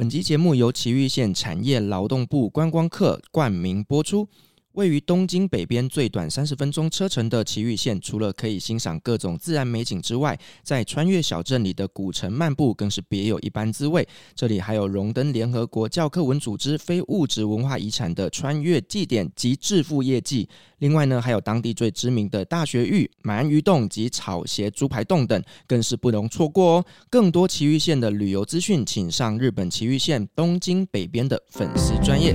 本集节目由奇玉县产业劳动部观光客冠名播出。位于东京北边最短三十分钟车程的埼玉县，除了可以欣赏各种自然美景之外，在穿越小镇里的古城漫步更是别有一般滋味。这里还有荣登联合国教科文组织非物质文化遗产的穿越祭典及致富业绩。另外呢，还有当地最知名的大学玉、鳗鱼洞及草鞋猪排洞等，更是不容错过哦。更多埼玉县的旅游资讯，请上日本埼玉县东京北边的粉丝专业。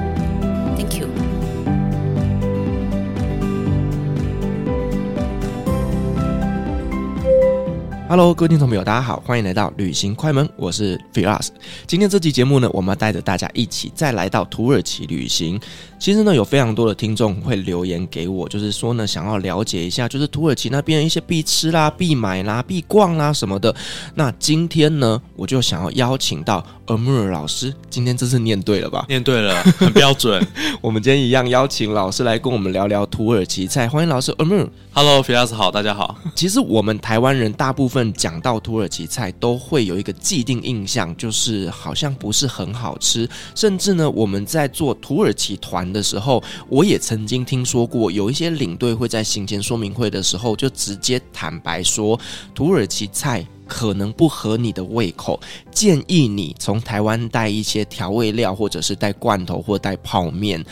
Hello，各位听众朋友，大家好，欢迎来到旅行快门，我是 Firas。今天这期节目呢，我们要带着大家一起再来到土耳其旅行。其实呢，有非常多的听众会留言给我，就是说呢，想要了解一下，就是土耳其那边的一些必吃啦、必买啦、必逛啦什么的。那今天呢，我就想要邀请到 Amir 老师。今天这次念对了吧？念对了，很标准。我们今天一样邀请老师来跟我们聊聊土耳其菜。欢迎老师 Amir。Hello，Firas 好，大家好。其实我们台湾人大部分。讲到土耳其菜，都会有一个既定印象，就是好像不是很好吃。甚至呢，我们在做土耳其团的时候，我也曾经听说过，有一些领队会在行前说明会的时候就直接坦白说，土耳其菜可能不合你的胃口，建议你从台湾带一些调味料，或者是带罐头或带泡面。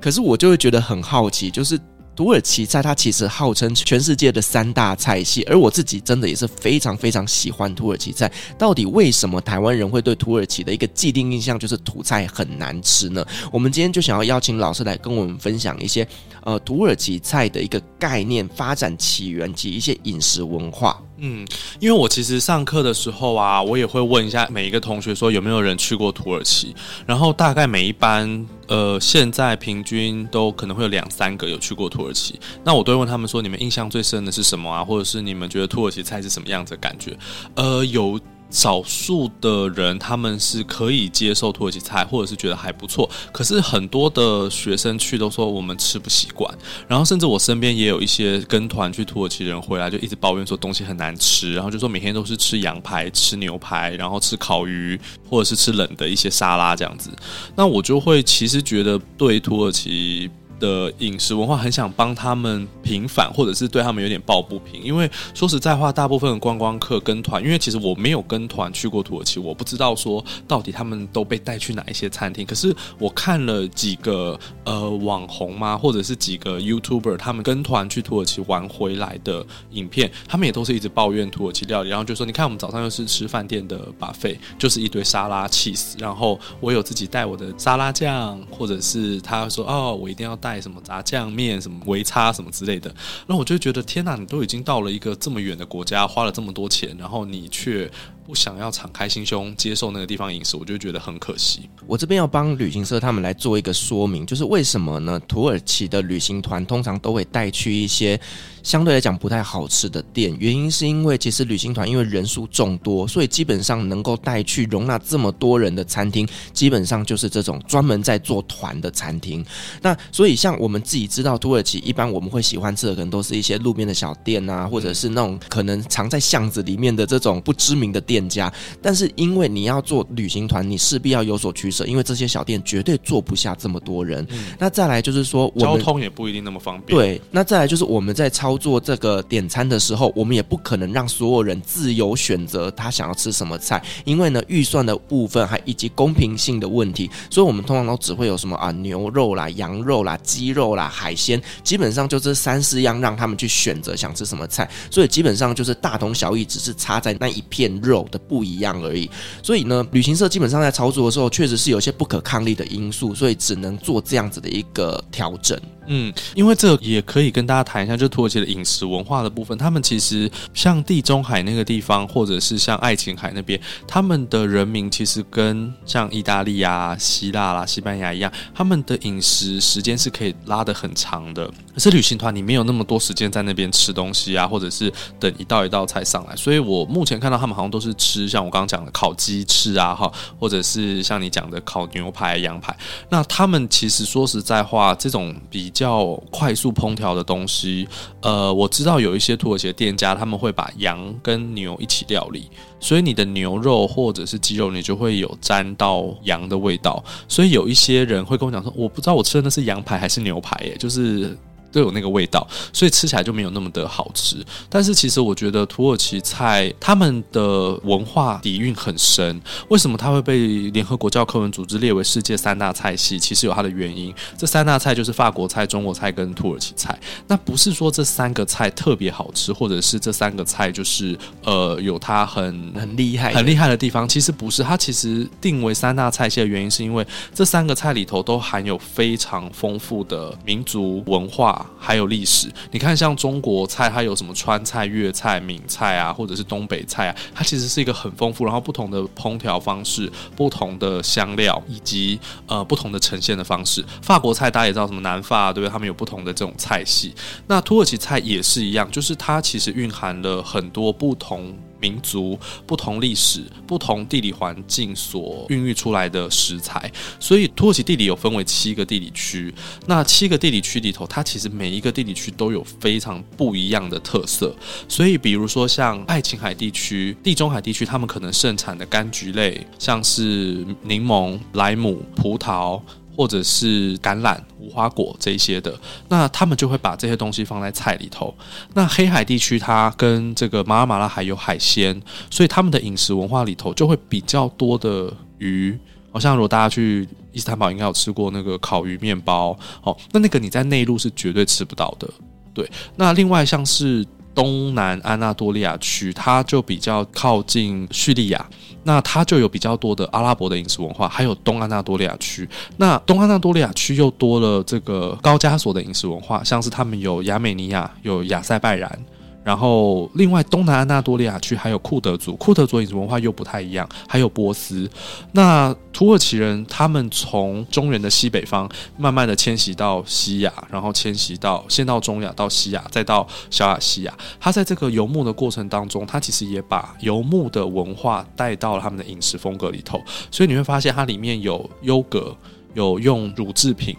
可是我就会觉得很好奇，就是。土耳其菜，它其实号称全世界的三大菜系，而我自己真的也是非常非常喜欢土耳其菜。到底为什么台湾人会对土耳其的一个既定印象就是土菜很难吃呢？我们今天就想要邀请老师来跟我们分享一些呃土耳其菜的一个概念、发展起源及一些饮食文化。嗯，因为我其实上课的时候啊，我也会问一下每一个同学说有没有人去过土耳其，然后大概每一班呃现在平均都可能会有两三个有去过土耳其，那我都会问他们说，你们印象最深的是什么啊，或者是你们觉得土耳其菜是什么样子的感觉？呃，有。少数的人他们是可以接受土耳其菜，或者是觉得还不错。可是很多的学生去都说我们吃不习惯，然后甚至我身边也有一些跟团去土耳其人回来就一直抱怨说东西很难吃，然后就说每天都是吃羊排、吃牛排，然后吃烤鱼，或者是吃冷的一些沙拉这样子。那我就会其实觉得对土耳其。的饮食文化很想帮他们平反，或者是对他们有点抱不平。因为说实在话，大部分的观光客跟团，因为其实我没有跟团去过土耳其，我不知道说到底他们都被带去哪一些餐厅。可是我看了几个呃网红嘛，或者是几个 YouTuber，他们跟团去土耳其玩回来的影片，他们也都是一直抱怨土耳其料理，然后就说：“你看，我们早上又是吃饭店的 buffet，就是一堆沙拉、cheese，然后我有自己带我的沙拉酱，或者是他说哦，我一定要。”带什么炸酱面、什么维差什么之类的，那我就觉得天哪！你都已经到了一个这么远的国家，花了这么多钱，然后你却不想要敞开心胸接受那个地方饮食，我就觉得很可惜。我这边要帮旅行社他们来做一个说明，就是为什么呢？土耳其的旅行团通常都会带去一些相对来讲不太好吃的店，原因是因为其实旅行团因为人数众多，所以基本上能够带去容纳这么多人的餐厅，基本上就是这种专门在做团的餐厅。那所以像我们自己知道，土耳其一般我们会喜欢吃的可能都是一些路边的小店啊，或者是那种可能藏在巷子里面的这种不知名的店。店家，但是因为你要做旅行团，你势必要有所取舍，因为这些小店绝对坐不下这么多人。嗯、那再来就是说，交通也不一定那么方便。对，那再来就是我们在操作这个点餐的时候，我们也不可能让所有人自由选择他想要吃什么菜，因为呢，预算的部分还以及公平性的问题，所以我们通常都只会有什么啊牛肉啦、羊肉啦、鸡肉啦、海鲜，基本上就这三四样让他们去选择想吃什么菜，所以基本上就是大同小异，只是差在那一片肉。的不一样而已。所以呢，旅行社基本上在操作的时候，确实是有些不可抗力的因素，所以只能做这样子的一个调整。嗯，因为这也可以跟大家谈一下，就土耳其的饮食文化的部分。他们其实像地中海那个地方，或者是像爱琴海那边，他们的人民其实跟像意大利啊、希腊啦、西班牙一样，他们的饮食时间是可以拉得很长的。可是旅行团你没有那么多时间在那边吃东西啊，或者是等一道一道菜上来。所以我目前看到他们好像都是吃像我刚刚讲的烤鸡翅啊，哈，或者是像你讲的烤牛排、羊排。那他们其实说实在话，这种比较快速烹调的东西，呃，我知道有一些土耳其的店家，他们会把羊跟牛一起料理，所以你的牛肉或者是鸡肉，你就会有沾到羊的味道。所以有一些人会跟我讲说，我不知道我吃的那是羊排还是牛排，耶，就是。都有那个味道，所以吃起来就没有那么的好吃。但是其实我觉得土耳其菜他们的文化底蕴很深。为什么它会被联合国教科文组织列为世界三大菜系？其实有它的原因。这三大菜就是法国菜、中国菜跟土耳其菜。那不是说这三个菜特别好吃，或者是这三个菜就是呃有它很很厉害、很厉害的地方。其实不是，它其实定为三大菜系的原因，是因为这三个菜里头都含有非常丰富的民族文化。还有历史，你看像中国菜，它有什么川菜、粤菜、闽菜啊，或者是东北菜啊，它其实是一个很丰富，然后不同的烹调方式、不同的香料以及呃不同的呈现的方式。法国菜大家也知道什么南法，对不对？他们有不同的这种菜系。那土耳其菜也是一样，就是它其实蕴含了很多不同。民族不同历史、不同地理环境所孕育出来的食材，所以土耳其地理有分为七个地理区。那七个地理区里头，它其实每一个地理区都有非常不一样的特色。所以，比如说像爱琴海地区、地中海地区，他们可能盛产的柑橘类，像是柠檬、莱姆、葡萄。或者是橄榄、无花果这些的，那他们就会把这些东西放在菜里头。那黑海地区它跟这个马尔马拉海有海鲜，所以他们的饮食文化里头就会比较多的鱼。好像如果大家去伊斯坦堡，应该有吃过那个烤鱼面包哦。那那个你在内陆是绝对吃不到的。对，那另外像是。东南安纳多利亚区，它就比较靠近叙利亚，那它就有比较多的阿拉伯的饮食文化，还有东安纳多利亚区，那东安纳多利亚区又多了这个高加索的饮食文化，像是他们有亚美尼亚，有亚塞拜然。然后，另外东南安纳多利亚区还有库德族，库德族饮食文化又不太一样，还有波斯。那土耳其人他们从中原的西北方慢慢的迁徙到西亚，然后迁徙到先到中亚，到西亚，再到小亚细亚。他在这个游牧的过程当中，他其实也把游牧的文化带到了他们的饮食风格里头。所以你会发现，它里面有优格，有用乳制品，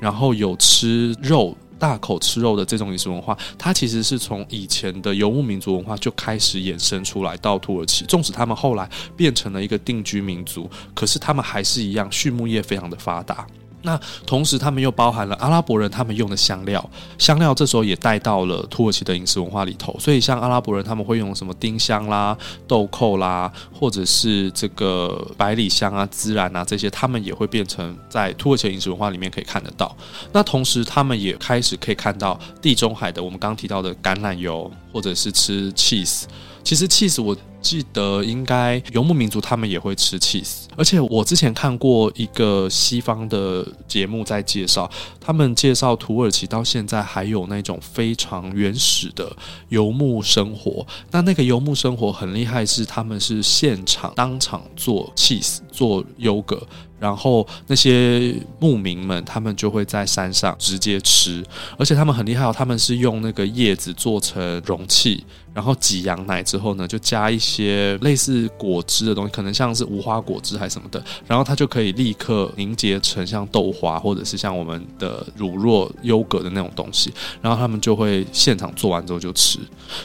然后有吃肉。大口吃肉的这种饮食文化，它其实是从以前的游牧民族文化就开始衍生出来到土耳其。纵使他们后来变成了一个定居民族，可是他们还是一样，畜牧业非常的发达。那同时，他们又包含了阿拉伯人他们用的香料，香料这时候也带到了土耳其的饮食文化里头。所以，像阿拉伯人他们会用什么丁香啦、豆蔻啦，或者是这个百里香啊、孜然啊这些，他们也会变成在土耳其饮食文化里面可以看得到。那同时，他们也开始可以看到地中海的我们刚提到的橄榄油，或者是吃 cheese。其实 cheese 我记得应该游牧民族他们也会吃 cheese，而且我之前看过一个西方的节目在介绍，他们介绍土耳其到现在还有那种非常原始的游牧生活。那那个游牧生活很厉害，是他们是现场当场做 cheese 做优格，然后那些牧民们他们就会在山上直接吃，而且他们很厉害哦，他们是用那个叶子做成容器。然后挤羊奶之后呢，就加一些类似果汁的东西，可能像是无花果汁还是什么的，然后它就可以立刻凝结成像豆花或者是像我们的乳酪优格的那种东西，然后他们就会现场做完之后就吃。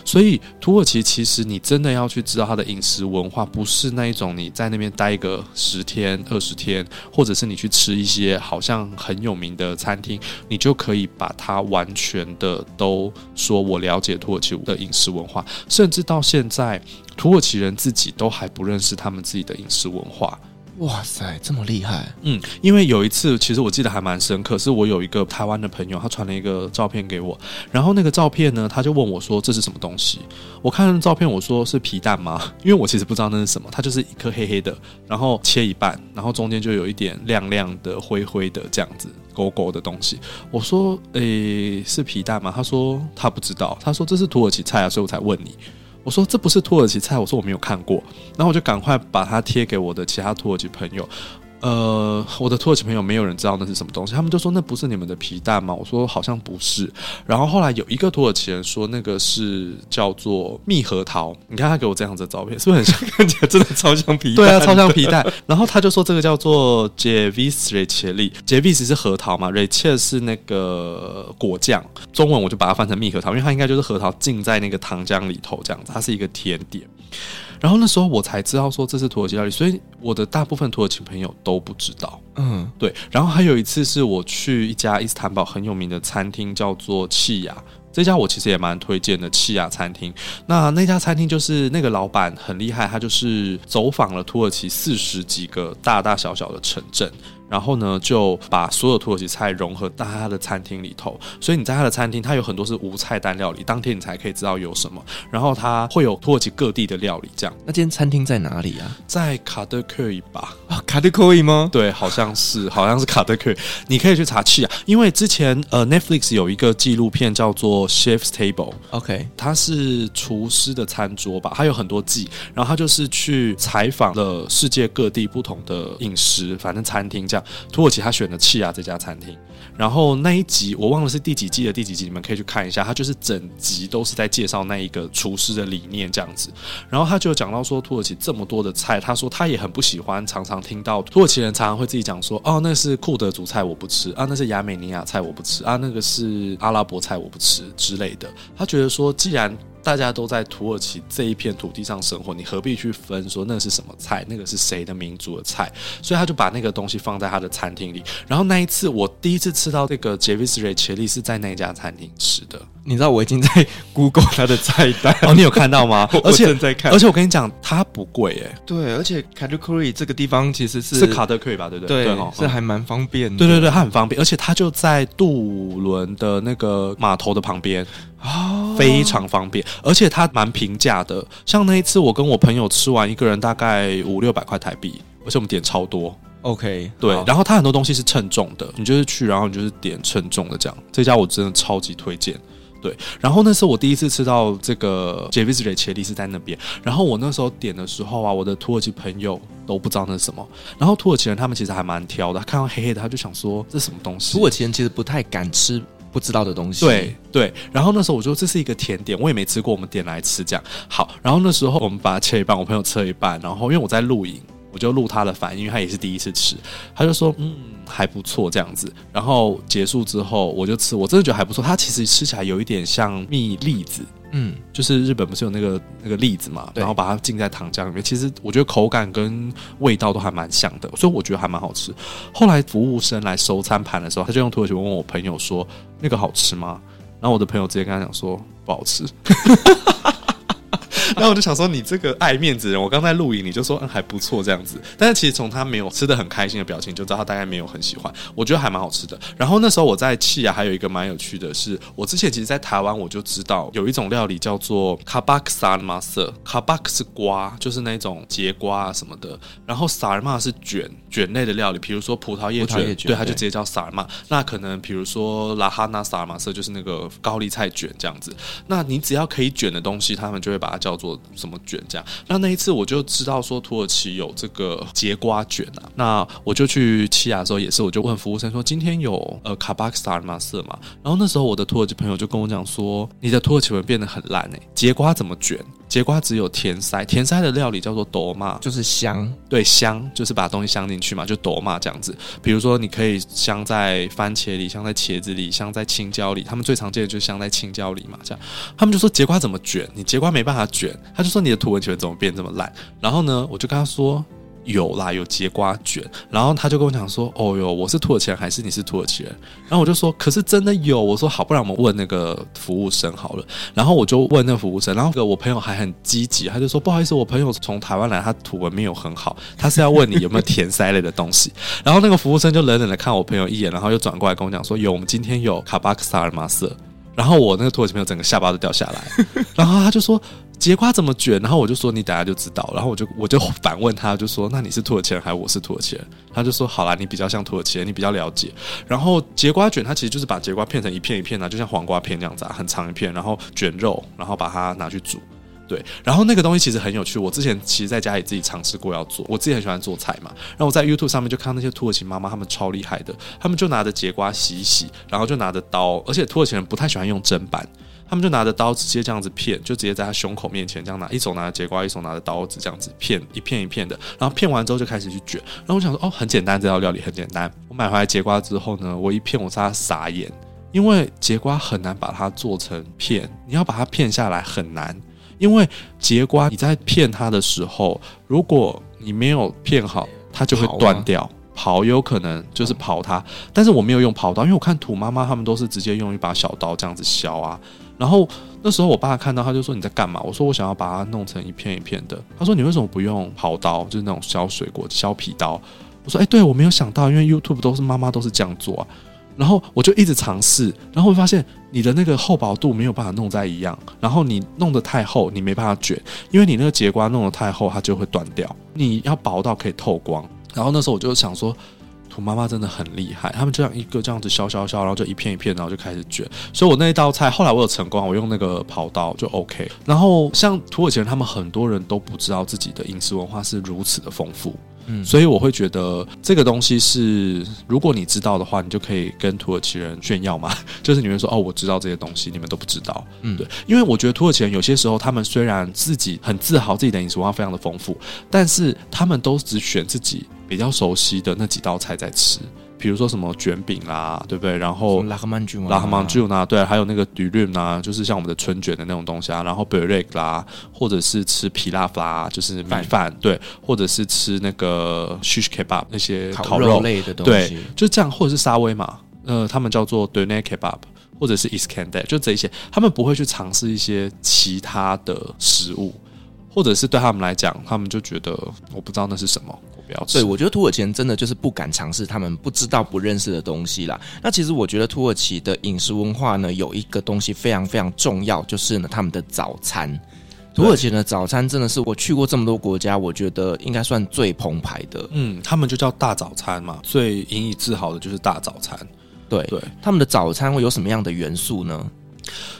所以土耳其其实你真的要去知道它的饮食文化，不是那一种你在那边待个十天二十天，或者是你去吃一些好像很有名的餐厅，你就可以把它完全的都说我了解土耳其的饮食文化。甚至到现在，土耳其人自己都还不认识他们自己的饮食文化。哇塞，这么厉害！嗯，因为有一次，其实我记得还蛮深刻，是我有一个台湾的朋友，他传了一个照片给我，然后那个照片呢，他就问我说：“这是什么东西？”我看照片，我说：“是皮蛋吗？” 因为我其实不知道那是什么，它就是一颗黑黑的，然后切一半，然后中间就有一点亮亮的、灰灰的这样子勾勾的东西。我说：“诶，是皮蛋吗？”他说他不知道，他说这是土耳其菜啊，所以我才问你。我说这不是土耳其菜，我说我没有看过，然后我就赶快把它贴给我的其他土耳其朋友。呃，我的土耳其朋友没有人知道那是什么东西，他们就说那不是你们的皮蛋吗？我说好像不是。然后后来有一个土耳其人说那个是叫做蜜核桃，你看他给我这样子的照片，是不是很像？看起来真的超像皮蛋。对啊，超像皮蛋。然后他就说这个叫做 Ceviz reçeli，Ceviz 是核桃嘛，reçel 是那个果酱，中文我就把它翻成蜜核桃，因为它应该就是核桃浸在那个糖浆里头这样子，它是一个甜点。然后那时候我才知道说这是土耳其料理，所以我的大部分土耳其朋友都不知道。嗯，对。然后还有一次是我去一家伊斯坦堡很有名的餐厅，叫做契雅。这家我其实也蛮推荐的，契雅餐厅。那那家餐厅就是那个老板很厉害，他就是走访了土耳其四十几个大大小小的城镇。然后呢，就把所有土耳其菜融合到他的餐厅里头，所以你在他的餐厅，他有很多是无菜单料理，当天你才可以知道有什么。然后他会有土耳其各地的料理，这样。那间餐厅在哪里啊？在卡德克伊吧？啊，卡德克伊吗？对，好像是，好像是卡德克伊。你可以去查去啊，因为之前呃，Netflix 有一个纪录片叫做《Chef's Table》，OK，它是厨师的餐桌吧？它有很多季，然后他就是去采访了世界各地不同的饮食，反正餐厅这样。土耳其他选了契雅这家餐厅，然后那一集我忘了是第几季的第几集，你们可以去看一下。他就是整集都是在介绍那一个厨师的理念这样子。然后他就讲到说，土耳其这么多的菜，他说他也很不喜欢，常常听到土耳其人常常会自己讲说，哦，那是库德族菜我不吃啊，那是亚美尼亚菜我不吃啊，那个是阿拉伯菜我不吃之类的。他觉得说，既然大家都在土耳其这一片土地上生活，你何必去分说那是什么菜，那个是谁的民族的菜？所以他就把那个东西放在他的餐厅里。然后那一次，我第一次吃到这个杰维斯雷切利是在那家餐厅吃的。你知道我已经在 Google 它的菜单 哦，你有看到吗？而且正在看，而且我跟你讲，它不贵诶。对，而且卡德克伊这个地方其实是是卡德克伊吧？对不对？对，是还蛮方便的。对对对，它很方便，而且它就在渡轮的那个码头的旁边啊，非常方便，而且它蛮平价的。像那一次，我跟我朋友吃完，一个人大概五六百块台币，而且我们点超多。OK，对，然后它很多东西是称重的，你就是去，然后你就是点称重的这样。这家我真的超级推荐。对，然后那时候我第一次吃到这个 Ceviz reçeli 是在那边。然后我那时候点的时候啊，我的土耳其朋友都不知道那是什么。然后土耳其人他们其实还蛮挑的，看到黑黑的他就想说这是什么东西。土耳其人其实不太敢吃不知道的东西。对对。然后那时候我说这是一个甜点，我也没吃过，我们点来吃这样。好，然后那时候我们把它切一半，我朋友吃了一半，然后因为我在录影。我就录他的反应，因为他也是第一次吃，他就说嗯还不错这样子。然后结束之后我就吃，我真的觉得还不错。它其实吃起来有一点像蜜栗子，嗯，就是日本不是有那个那个栗子嘛，然后把它浸在糖浆里面。其实我觉得口感跟味道都还蛮像的，所以我觉得还蛮好吃。后来服务生来收餐盘的时候，他就用土耳其问我朋友说那个好吃吗？然后我的朋友直接跟他讲说不好吃。然后我就想说，你这个爱面子人，我刚在录影，你就说嗯还不错这样子。但是其实从他没有吃的很开心的表情，就知道他大概没有很喜欢。我觉得还蛮好吃的。然后那时候我在气啊还有一个蛮有趣的是，我之前其实，在台湾我就知道有一种料理叫做卡巴克萨尔玛色，卡巴克是瓜，就是那种节瓜啊什么的。然后萨尔玛是卷卷类的料理，比如说葡萄叶卷，卷对，它就直接叫萨尔玛。那可能比如说拉哈纳萨尔玛色，就是那个高丽菜卷这样子。那你只要可以卷的东西，他们就会把它叫做。什么卷这样？那那一次我就知道说土耳其有这个节瓜卷啊。那我就去七亚的时候也是，我就问服务生说：“今天有呃卡巴克萨尔玛色嘛？”然后那时候我的土耳其朋友就跟我讲说：“你的土耳其文变得很烂哎、欸，节瓜怎么卷？”节瓜只有甜塞，甜塞的料理叫做朵玛，就是香，对，香就是把东西镶进去嘛，就朵玛这样子。比如说，你可以镶在番茄里，镶在茄子里，镶在青椒里。他们最常见的就是镶在青椒里嘛，这样。他们就说节瓜怎么卷？你节瓜没办法卷，他就说你的土耳其文怎么变这么烂？然后呢，我就跟他说，有啦，有节瓜卷。然后他就跟我讲说：“哦哟，我是土耳其人还是你是土耳其人？”然后我就说：“可是真的有。”我说：“好，不然我们问那个服务生好了。”然后我就问那个服务生，然后我朋友还很积极，他就说：“不好意思，我朋友从台湾来，他土文没有很好，他是要问你有没有填塞类的东西。”然后那个服务生就冷冷的看我朋友一眼，然后又转过来跟我讲说：“有，我们今天有卡巴克萨尔马瑟。”然后我那个土耳其朋友整个下巴都掉下来，然后他就说。节瓜怎么卷？然后我就说你等下就知道。然后我就我就反问他，就说那你是土耳其人还是我是土耳其人？他就说好啦，你比较像土耳其人，你比较了解。然后节瓜卷它其实就是把节瓜片成一片一片的，就像黄瓜片那样子啊，很长一片，然后卷肉，然后把它拿去煮。对，然后那个东西其实很有趣。我之前其实在家里自己尝试过要做，我自己很喜欢做菜嘛。然后我在 YouTube 上面就看到那些土耳其妈妈，他们超厉害的，他们就拿着节瓜洗一洗，然后就拿着刀，而且土耳其人不太喜欢用砧板。他们就拿着刀直接这样子片，就直接在他胸口面前这样拿，一手拿着节瓜，一手拿着刀子这样子片，一片一片的，然后片完之后就开始去卷。然后我想说，哦，很简单，这道料理很简单。我买回来节瓜之后呢，我一片我在傻眼，因为节瓜很难把它做成片，你要把它片下来很难，因为节瓜你在片它的时候，如果你没有片好，它就会断掉。刨有可能就是刨它，但是我没有用刨刀，因为我看土妈妈他们都是直接用一把小刀这样子削啊。然后那时候我爸看到他就说，你在干嘛？我说我想要把它弄成一片一片的。他说，你为什么不用刨刀，就是那种削水果削皮刀？我说哎，对，我没有想到，因为 YouTube 都是妈妈都是这样做啊。然后我就一直尝试，然后我发现你的那个厚薄度没有办法弄在一样，然后你弄得太厚，你没办法卷，因为你那个节瓜弄得太厚，它就会断掉。你要薄到可以透光。然后那时候我就想说。土妈妈真的很厉害，他们这样一个这样子削削削，然后就一片一片，然后就开始卷。所以我那一道菜后来我有成功，我用那个刨刀就 OK。然后像土耳其人，他们很多人都不知道自己的饮食文化是如此的丰富，嗯，所以我会觉得这个东西是，如果你知道的话，你就可以跟土耳其人炫耀嘛，就是你会说哦，我知道这些东西，你们都不知道，嗯，对，因为我觉得土耳其人有些时候他们虽然自己很自豪自己的饮食文化非常的丰富，但是他们都只选自己。比较熟悉的那几道菜在吃，比如说什么卷饼啦，对不对？然后拉赫曼猪，拉赫曼猪呢？对，还有那个 dürüm 啊，就是像我们的春卷的那种东西啊。然后 b e r e k 啦，或者是吃皮拉夫啦，就是米饭，饭，对，或者是吃那个 shish kebab 那些烤肉，类的东西，对，就这样，或者是沙威玛，呃，他们叫做 doner kebab，或者是 iskander，就这一些，他们不会去尝试一些其他的食物。或者是对他们来讲，他们就觉得我不知道那是什么，我不要吃。对，我觉得土耳其人真的就是不敢尝试他们不知道、不认识的东西啦。那其实我觉得土耳其的饮食文化呢，有一个东西非常非常重要，就是呢他们的早餐。土耳其的早餐真的是我去过这么多国家，我觉得应该算最澎湃的。嗯，他们就叫大早餐嘛，最引以自豪的就是大早餐。对对，他们的早餐会有什么样的元素呢？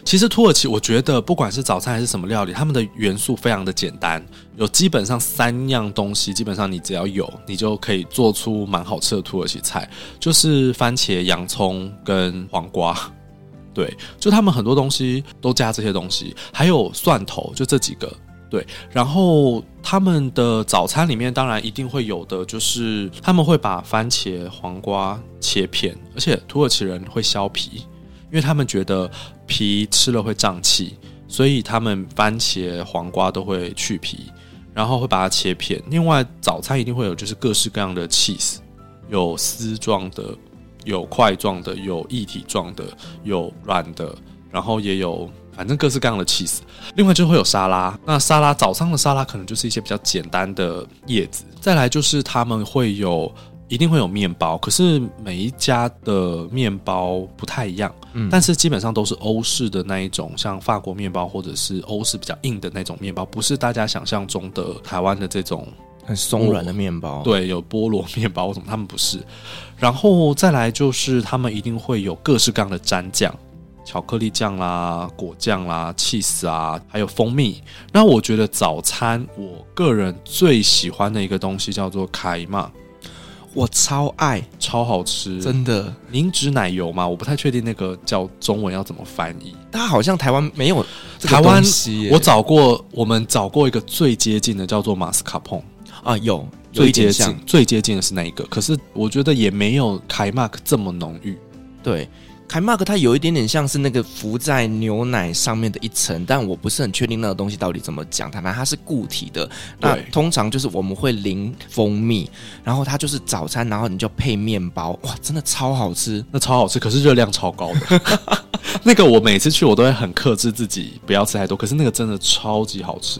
其实土耳其，我觉得不管是早餐还是什么料理，他们的元素非常的简单，有基本上三样东西，基本上你只要有，你就可以做出蛮好吃的土耳其菜，就是番茄、洋葱跟黄瓜。对，就他们很多东西都加这些东西，还有蒜头，就这几个。对，然后他们的早餐里面当然一定会有的，就是他们会把番茄、黄瓜切片，而且土耳其人会削皮。因为他们觉得皮吃了会胀气，所以他们番茄、黄瓜都会去皮，然后会把它切片。另外，早餐一定会有就是各式各样的 cheese，有丝状的，有块状的，有液体状的，有软的，然后也有反正各式各样的 cheese。另外就会有沙拉，那沙拉早上的沙拉可能就是一些比较简单的叶子。再来就是他们会有。一定会有面包，可是每一家的面包不太一样，嗯，但是基本上都是欧式的那一种，像法国面包或者是欧式比较硬的那种面包，不是大家想象中的台湾的这种很松软的面包。对，有菠萝面包什么，他们不是。然后再来就是他们一定会有各式各样的蘸酱，巧克力酱啦、果酱啦、cheese 啊，还有蜂蜜。那我觉得早餐我个人最喜欢的一个东西叫做凯玛。我超爱，超好吃，真的。凝脂奶油嘛？我不太确定那个叫中文要怎么翻译。它好像台湾没有台湾，我找过，我们找过一个最接近的叫做马斯卡彭啊，有，有最接近，最接近的是那一个。可是我觉得也没有凯马克这么浓郁。对，凯马克它有一点点像是那个浮在牛奶上面的一层，但我不是很确定那个东西到底怎么讲。它反正它是固体的，那通常就是我们会淋蜂蜜，然后它就是早餐，然后你就配面包，哇，真的超好吃，那超好吃，可是热量超高的。那个我每次去我都会很克制自己不要吃太多，可是那个真的超级好吃。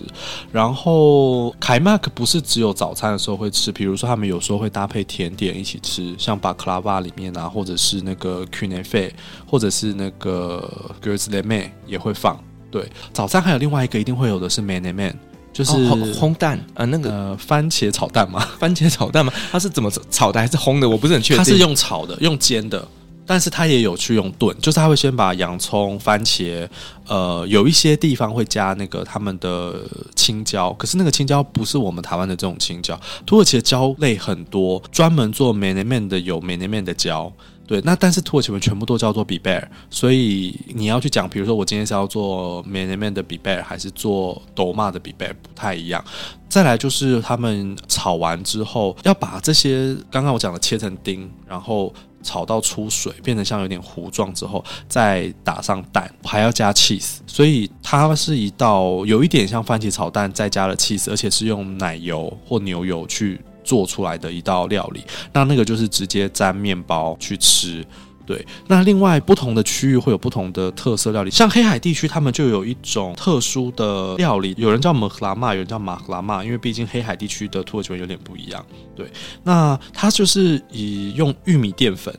然后凯马克不是只有早餐的时候会吃，比如说他们有时候会搭配甜点一起吃，像巴克拉巴里面啊，或者是那个 Kunefe，或者是那个 Gyoza 也会放。对，早餐还有另外一个一定会有的是 Menemen，就是烘蛋呃那个、呃、番茄炒蛋吗？番茄炒蛋吗？它是怎么炒的还是烘的？我不是很确定。它是用炒的，用煎的。但是它也有去用炖，就是他会先把洋葱、番茄，呃，有一些地方会加那个他们的青椒，可是那个青椒不是我们台湾的这种青椒。土耳其的椒类很多，专门做 menemen 的有 menemen 的椒，对。那但是土耳其文全部都叫做 biber，所以你要去讲，比如说我今天是要做 menemen 的 biber，还是做 doma 的 biber，不太一样。再来就是他们炒完之后，要把这些刚刚我讲的切成丁，然后。炒到出水，变成像有点糊状之后，再打上蛋，还要加 cheese，所以它是一道有一点像番茄炒蛋，再加了 cheese，而且是用奶油或牛油去做出来的一道料理。那那个就是直接沾面包去吃。对，那另外不同的区域会有不同的特色料理，像黑海地区，他们就有一种特殊的料理，有人叫马克拉玛，有人叫马克拉玛，因为毕竟黑海地区的土耳其文有点不一样。对，那它就是以用玉米淀粉，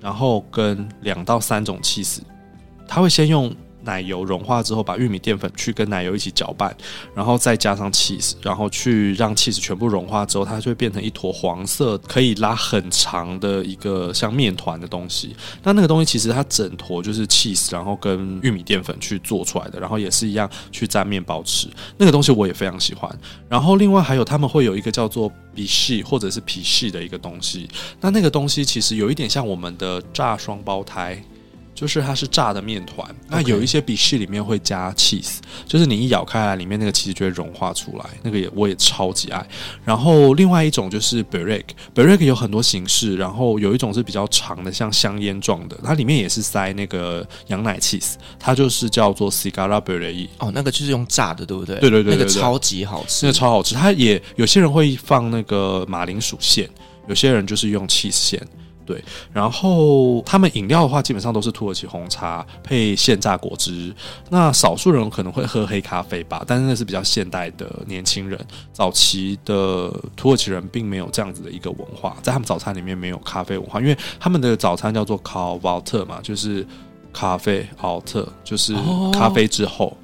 然后跟两到三种起司，他会先用。奶油融化之后，把玉米淀粉去跟奶油一起搅拌，然后再加上 cheese，然后去让 cheese 全部融化之后，它就会变成一坨黄色，可以拉很长的一个像面团的东西。那那个东西其实它整坨就是 cheese，然后跟玉米淀粉去做出来的，然后也是一样去沾面包吃。那个东西我也非常喜欢。然后另外还有他们会有一个叫做比西或者是皮西的一个东西，那那个东西其实有一点像我们的炸双胞胎。就是它是炸的面团，那有一些比士里面会加 cheese，就是你一咬开来，里面那个 cheese 就会融化出来，那个也我也超级爱。然后另外一种就是 börek，börek 有很多形式，然后有一种是比较长的，像香烟状的，它里面也是塞那个羊奶 cheese，它就是叫做 cigara böreği。哦，那个就是用炸的，对不对？对对对，对，对，那个超级好吃，那个超好吃。它也有些人会放那个马铃薯馅，有些人就是用 cheese 馅。对，然后他们饮料的话，基本上都是土耳其红茶配现榨果汁。那少数人可能会喝黑咖啡吧，但是那是比较现代的年轻人。早期的土耳其人并没有这样子的一个文化，在他们早餐里面没有咖啡文化，因为他们的早餐叫做卡奥特嘛，就是咖啡奥特就是咖啡之后。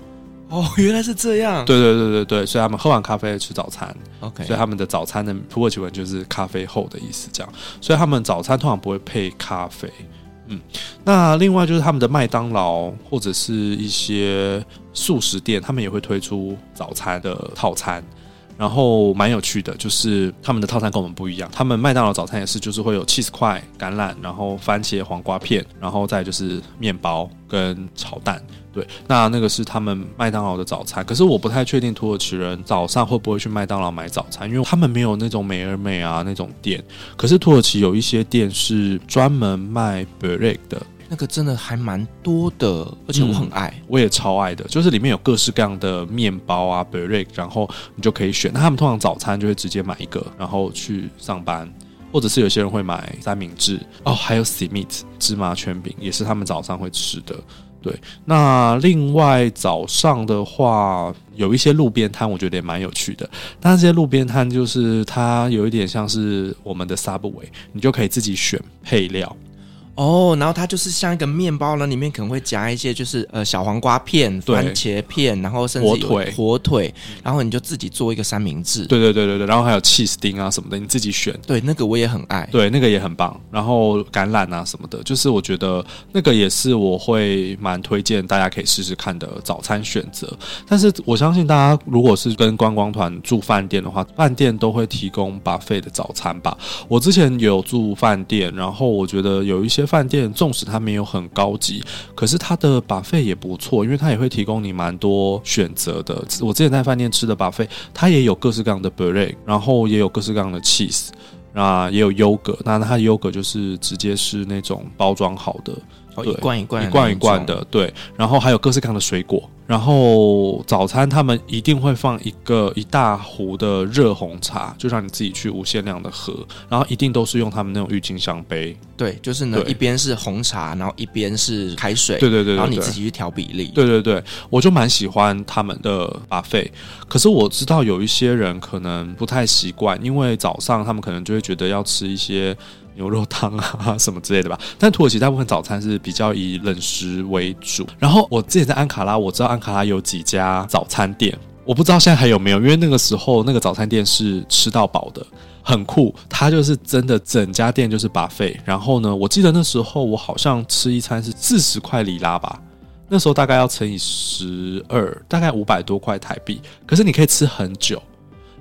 哦，原来是这样。对对对对对，所以他们喝完咖啡吃早餐。OK，所以他们的早餐的土耳其文就是咖啡后的意思，这样。所以他们早餐通常不会配咖啡。嗯，那另外就是他们的麦当劳或者是一些素食店，他们也会推出早餐的套餐。然后蛮有趣的，就是他们的套餐跟我们不一样。他们麦当劳早餐也是，就是会有 cheese 块、橄榄，然后番茄、黄瓜片，然后再就是面包跟炒蛋。对，那那个是他们麦当劳的早餐。可是我不太确定土耳其人早上会不会去麦当劳买早餐，因为他们没有那种美而美啊那种店。可是土耳其有一些店是专门卖 b r e a k 的。那个真的还蛮多的，而且我很爱，我也超爱的。就是里面有各式各样的面包啊，börek，然后你就可以选。那他们通常早餐就会直接买一个，然后去上班，或者是有些人会买三明治哦，还有 simit 芝麻圈饼，也是他们早上会吃的。对，那另外早上的话，有一些路边摊，我觉得也蛮有趣的。但是这些路边摊就是它有一点像是我们的 Subway，你就可以自己选配料。哦，然后它就是像一个面包呢，里面可能会夹一些就是呃小黄瓜片、番茄片，然后甚至火腿、火腿，然后你就自己做一个三明治。对对对对对，然后还有 cheese 丁啊什么的，你自己选。对，那个我也很爱。对，那个也很棒。然后橄榄啊什么的，就是我觉得那个也是我会蛮推荐大家可以试试看的早餐选择。但是我相信大家如果是跟观光团住饭店的话，饭店都会提供 buffet 的早餐吧。我之前有住饭店，然后我觉得有一些。饭店纵使它没有很高级，可是它的 buffet 也不错，因为它也会提供你蛮多选择的。我之前在饭店吃的 buffet，它也有各式各样的 break，然后也有各式各样的 cheese。那也有优格，那它的优格就是直接是那种包装好的。哦，一罐一罐一罐一罐的，对，然后还有各式各样的水果，然后早餐他们一定会放一个一大壶的热红茶，就让你自己去无限量的喝，然后一定都是用他们那种郁金香杯，对，就是呢，一边是红茶，然后一边是开水，对对对，然后你自己去调比例，对对对，我就蛮喜欢他们的 buffet，可是我知道有一些人可能不太习惯，因为早上他们可能就会觉得要吃一些。牛肉汤啊，什么之类的吧。但土耳其大部分早餐是比较以冷食为主。然后我之前在安卡拉，我知道安卡拉有几家早餐店，我不知道现在还有没有，因为那个时候那个早餐店是吃到饱的，很酷。它就是真的整家店就是 buffet。然后呢，我记得那时候我好像吃一餐是四十块里拉吧，那时候大概要乘以十二，大概五百多块台币。可是你可以吃很久。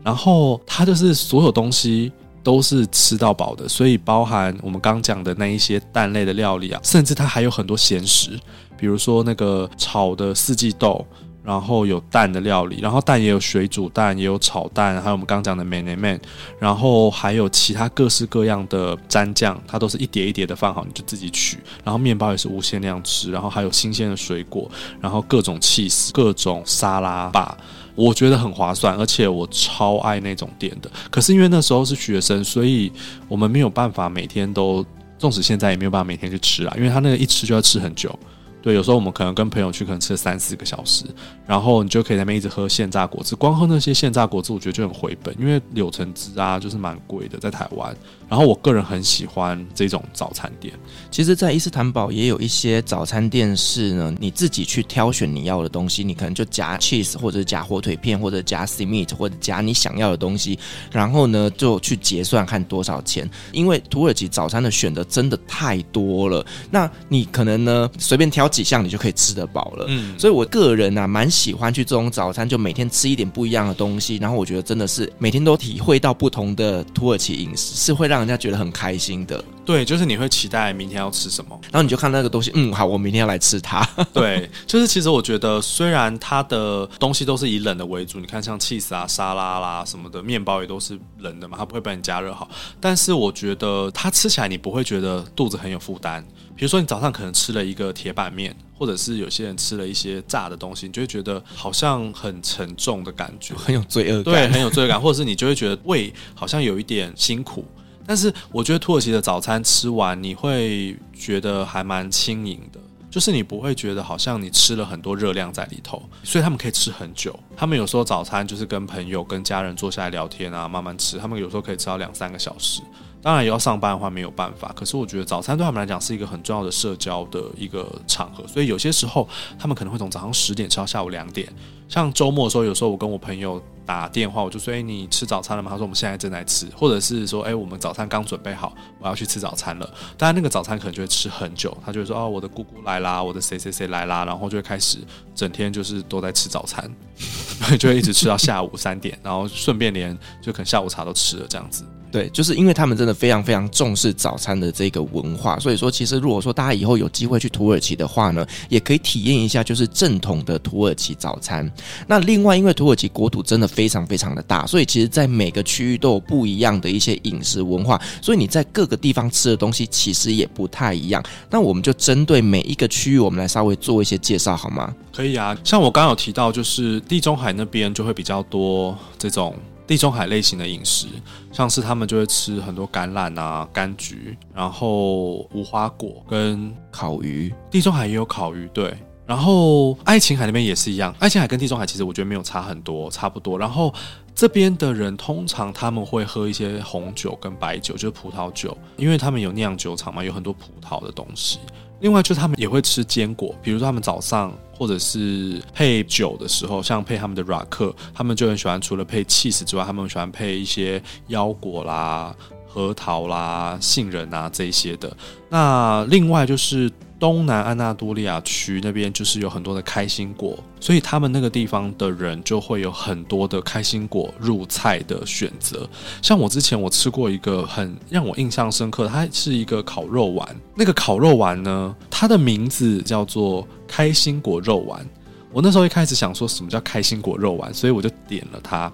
然后它就是所有东西。都是吃到饱的，所以包含我们刚讲的那一些蛋类的料理啊，甚至它还有很多咸食，比如说那个炒的四季豆，然后有蛋的料理，然后蛋也有水煮蛋，也有炒蛋，还有我们刚讲的 man man，然后还有其他各式各样的蘸酱，它都是一碟一碟的放好，你就自己取。然后面包也是无限量吃，然后还有新鲜的水果，然后各种 cheese，各种沙拉吧。我觉得很划算，而且我超爱那种店的。可是因为那时候是学生，所以我们没有办法每天都，纵使现在也没有办法每天去吃啊，因为他那个一吃就要吃很久。对，有时候我们可能跟朋友去，可能吃三四个小时，然后你就可以在那边一直喝现榨果汁。光喝那些现榨果汁，我觉得就很回本，因为柳橙汁啊，就是蛮贵的，在台湾。然后我个人很喜欢这种早餐店。其实，在伊斯坦堡也有一些早餐店是呢，你自己去挑选你要的东西，你可能就夹 cheese，或者夹火腿片，或者夹 simit，或者夹你想要的东西，然后呢就去结算看多少钱。因为土耳其早餐的选择真的太多了，那你可能呢随便挑几项，你就可以吃得饱了。嗯，所以我个人啊蛮喜欢去这种早餐，就每天吃一点不一样的东西，然后我觉得真的是每天都体会到不同的土耳其饮食，是会让人家觉得很开心的。对，就是你会期待明天要吃什么，然后你就看那个东西，嗯，好，我明天要来吃它。对，就是其实我觉得，虽然它的东西都是以冷的为主，你看像 cheese 啊、沙拉啦什么的，面包也都是冷的嘛，它不会帮你加热好。但是我觉得它吃起来你不会觉得肚子很有负担。比如说你早上可能吃了一个铁板面，或者是有些人吃了一些炸的东西，你就会觉得好像很沉重的感觉，很有罪恶感，对，很有罪恶感，或者是你就会觉得胃好像有一点辛苦。但是我觉得土耳其的早餐吃完，你会觉得还蛮轻盈的，就是你不会觉得好像你吃了很多热量在里头，所以他们可以吃很久。他们有时候早餐就是跟朋友、跟家人坐下来聊天啊，慢慢吃。他们有时候可以吃到两三个小时。当然，也要上班的话没有办法。可是我觉得早餐对他们来讲是一个很重要的社交的一个场合，所以有些时候他们可能会从早上十点吃到下午两点。像周末的时候，有时候我跟我朋友打电话，我就说：“哎，你吃早餐了吗？”他说：“我们现在正在吃。”或者是说：“哎，我们早餐刚准备好，我要去吃早餐了。”当然，那个早餐可能就会吃很久。他就会说：“哦，我的姑姑来啦，我的谁谁谁来啦。”然后就会开始整天就是都在吃早餐，就会一直吃到下午三点，然后顺便连就可能下午茶都吃了这样子。对，就是因为他们真的非常非常重视早餐的这个文化，所以说其实如果说大家以后有机会去土耳其的话呢，也可以体验一下就是正统的土耳其早餐。那另外，因为土耳其国土真的非常非常的大，所以其实在每个区域都有不一样的一些饮食文化，所以你在各个地方吃的东西其实也不太一样。那我们就针对每一个区域，我们来稍微做一些介绍好吗？可以啊，像我刚刚有提到，就是地中海那边就会比较多这种。地中海类型的饮食，像是他们就会吃很多橄榄啊、柑橘，然后无花果跟烤鱼。地中海也有烤鱼，对。然后爱琴海那边也是一样，爱琴海跟地中海其实我觉得没有差很多，差不多。然后这边的人通常他们会喝一些红酒跟白酒，就是葡萄酒，因为他们有酿酒厂嘛，有很多葡萄的东西。另外就是他们也会吃坚果，比如说他们早上或者是配酒的时候，像配他们的 rock，，他们就很喜欢除了配 cheese 之外，他们喜欢配一些腰果啦、核桃啦、杏仁啊这些的。那另外就是。东南安纳多利亚区那边就是有很多的开心果，所以他们那个地方的人就会有很多的开心果入菜的选择。像我之前我吃过一个很让我印象深刻，它是一个烤肉丸。那个烤肉丸呢，它的名字叫做开心果肉丸。我那时候一开始想说什么叫开心果肉丸，所以我就点了它。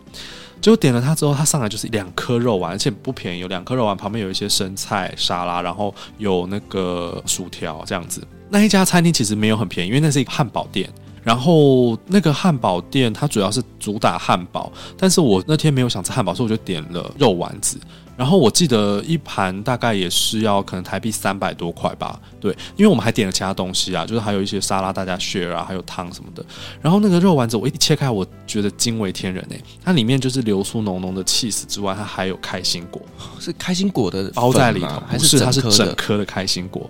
结果点了它之后，它上来就是两颗肉丸，而且不便宜，有两颗肉丸旁边有一些生菜沙拉，然后有那个薯条这样子。那一家餐厅其实没有很便宜，因为那是一个汉堡店。然后那个汉堡店它主要是主打汉堡，但是我那天没有想吃汉堡，所以我就点了肉丸子。然后我记得一盘大概也是要可能台币三百多块吧，对，因为我们还点了其他东西啊，就是还有一些沙拉大家 share 啊，还有汤什么的。然后那个肉丸子我一切开，我觉得惊为天人诶，它里面就是流出浓浓的气死之外，它还有开心果，是开心果的包在里头，还是，是它是整颗的开心果。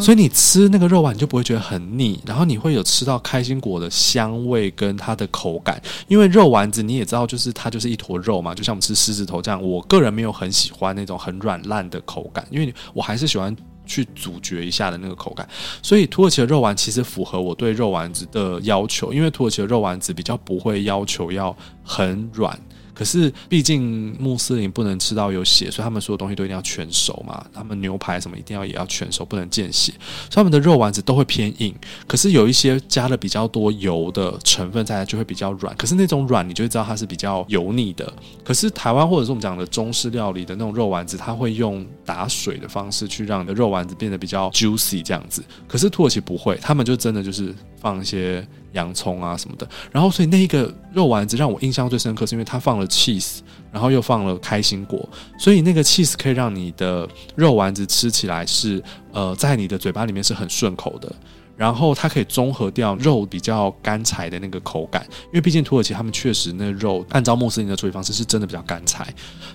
所以你吃那个肉丸，你就不会觉得很腻，然后你会有吃到开心果的香味跟它的口感。因为肉丸子你也知道，就是它就是一坨肉嘛，就像我们吃狮子头这样。我个人没有很喜欢那种很软烂的口感，因为我还是喜欢去咀嚼一下的那个口感。所以土耳其的肉丸其实符合我对肉丸子的要求，因为土耳其的肉丸子比较不会要求要很软。可是，毕竟穆斯林不能吃到有血，所以他们所有东西都一定要全熟嘛。他们牛排什么一定要也要全熟，不能见血。所以他们的肉丸子都会偏硬。可是有一些加了比较多油的成分在，就会比较软。可是那种软，你就会知道它是比较油腻的。可是台湾或者是我们讲的中式料理的那种肉丸子，它会用打水的方式去让你的肉丸子变得比较 juicy 这样子。可是土耳其不会，他们就真的就是放一些。洋葱啊什么的，然后所以那一个肉丸子让我印象最深刻，是因为它放了 cheese，然后又放了开心果，所以那个 cheese 可以让你的肉丸子吃起来是呃在你的嘴巴里面是很顺口的。然后它可以中和掉肉比较干柴的那个口感，因为毕竟土耳其他们确实那肉按照穆斯林的处理方式是真的比较干柴。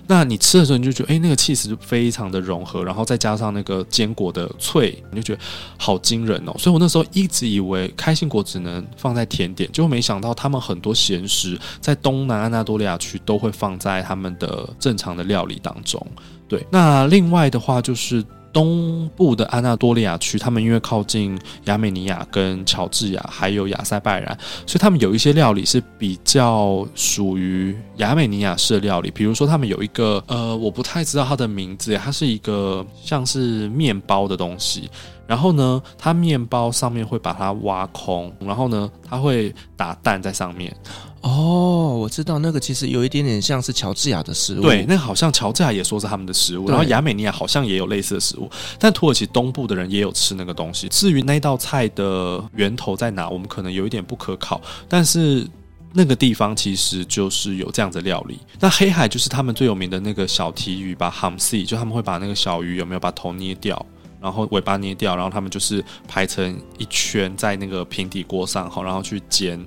那你吃的时候你就觉得，哎，那个气势就非常的融合，然后再加上那个坚果的脆，你就觉得好惊人哦。所以我那时候一直以为开心果只能放在甜点，结果没想到他们很多咸食在东南安纳多利亚区都会放在他们的正常的料理当中。对，那另外的话就是。东部的安纳多利亚区，他们因为靠近亚美尼亚、跟乔治亚，还有亚塞拜然，所以他们有一些料理是比较属于亚美尼亚式的料理。比如说，他们有一个呃，我不太知道它的名字，它是一个像是面包的东西。然后呢，它面包上面会把它挖空，然后呢，它会打蛋在上面。哦，我知道那个其实有一点点像是乔治亚的食物。对，那个好像乔治亚也说是他们的食物，然后亚美尼亚好像也有类似的食物，但土耳其东部的人也有吃那个东西。至于那道菜的源头在哪，我们可能有一点不可考，但是那个地方其实就是有这样的料理。那黑海就是他们最有名的那个小提鱼吧，Hamsi，就他们会把那个小鱼有没有把头捏掉？然后尾巴捏掉，然后他们就是排成一圈在那个平底锅上，好，然后去煎。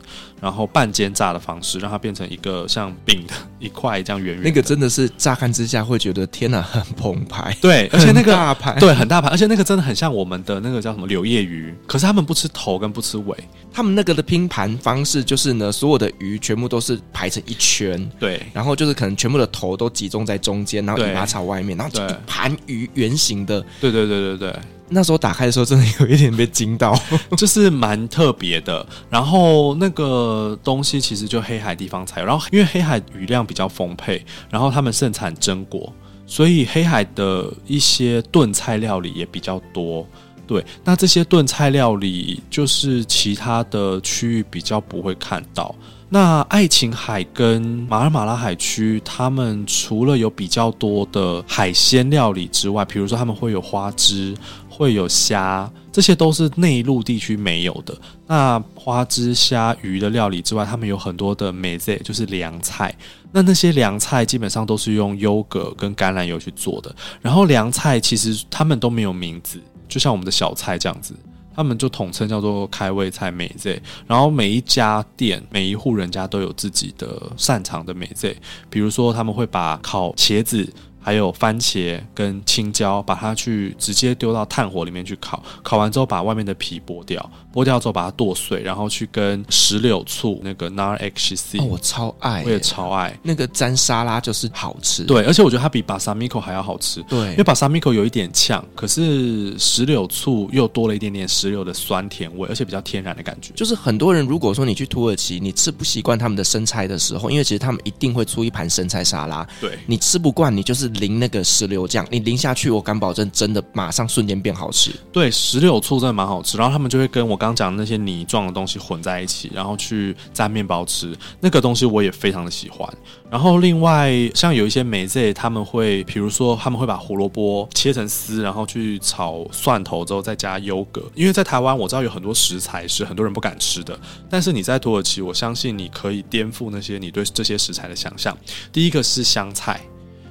然后半煎炸的方式，让它变成一个像饼的一块这样圆圆。那个真的是乍看之下会觉得天哪，很澎湃。对，而且那个大盘，对，很大盘，而且那个真的很像我们的那个叫什么柳叶鱼。可是他们不吃头跟不吃尾，他们那个的拼盘方式就是呢，所有的鱼全部都是排成一圈，对，然后就是可能全部的头都集中在中间，然后尾巴朝外面，然后一盘鱼圆形的。对对对对对。那时候打开的时候，真的有一点被惊到，就是蛮特别的。然后那个东西其实就黑海地方才有。然后因为黑海雨量比较丰沛，然后他们盛产榛果，所以黑海的一些炖菜料理也比较多。对，那这些炖菜料理就是其他的区域比较不会看到。那爱琴海跟马尔马拉海区，他们除了有比较多的海鲜料理之外，比如说他们会有花枝。会有虾，这些都是内陆地区没有的。那花枝、虾、鱼的料理之外，他们有很多的梅菜，就是凉菜。那那些凉菜基本上都是用优格跟橄榄油去做的。然后凉菜其实他们都没有名字，就像我们的小菜这样子，他们就统称叫做开胃菜、美菜。然后每一家店、每一户人家都有自己的擅长的美菜，比如说他们会把烤茄子。还有番茄跟青椒，把它去直接丢到炭火里面去烤，烤完之后把外面的皮剥掉，剥掉之后把它剁碎，然后去跟石榴醋那个 nar ekşisi，哦，我超爱，我也超爱。那个沾沙拉就是好吃，对，而且我觉得它比 balsamico 还要好吃，对，因为 balsamico 有一点呛，可是石榴醋又多了一点点石榴的酸甜味，而且比较天然的感觉。就是很多人如果说你去土耳其，你吃不习惯他们的生菜的时候，因为其实他们一定会出一盘生菜沙拉，对，你吃不惯，你就是。淋那个石榴酱，你淋下去，我敢保证，真的马上瞬间变好吃。对，石榴醋真的蛮好吃。然后他们就会跟我刚刚讲的那些泥状的东西混在一起，然后去沾面包吃。那个东西我也非常的喜欢。然后另外像有一些美式，他们会，比如说他们会把胡萝卜切成丝，然后去炒蒜头之后再加优格。因为在台湾我知道有很多食材是很多人不敢吃的，但是你在土耳其，我相信你可以颠覆那些你对这些食材的想象。第一个是香菜。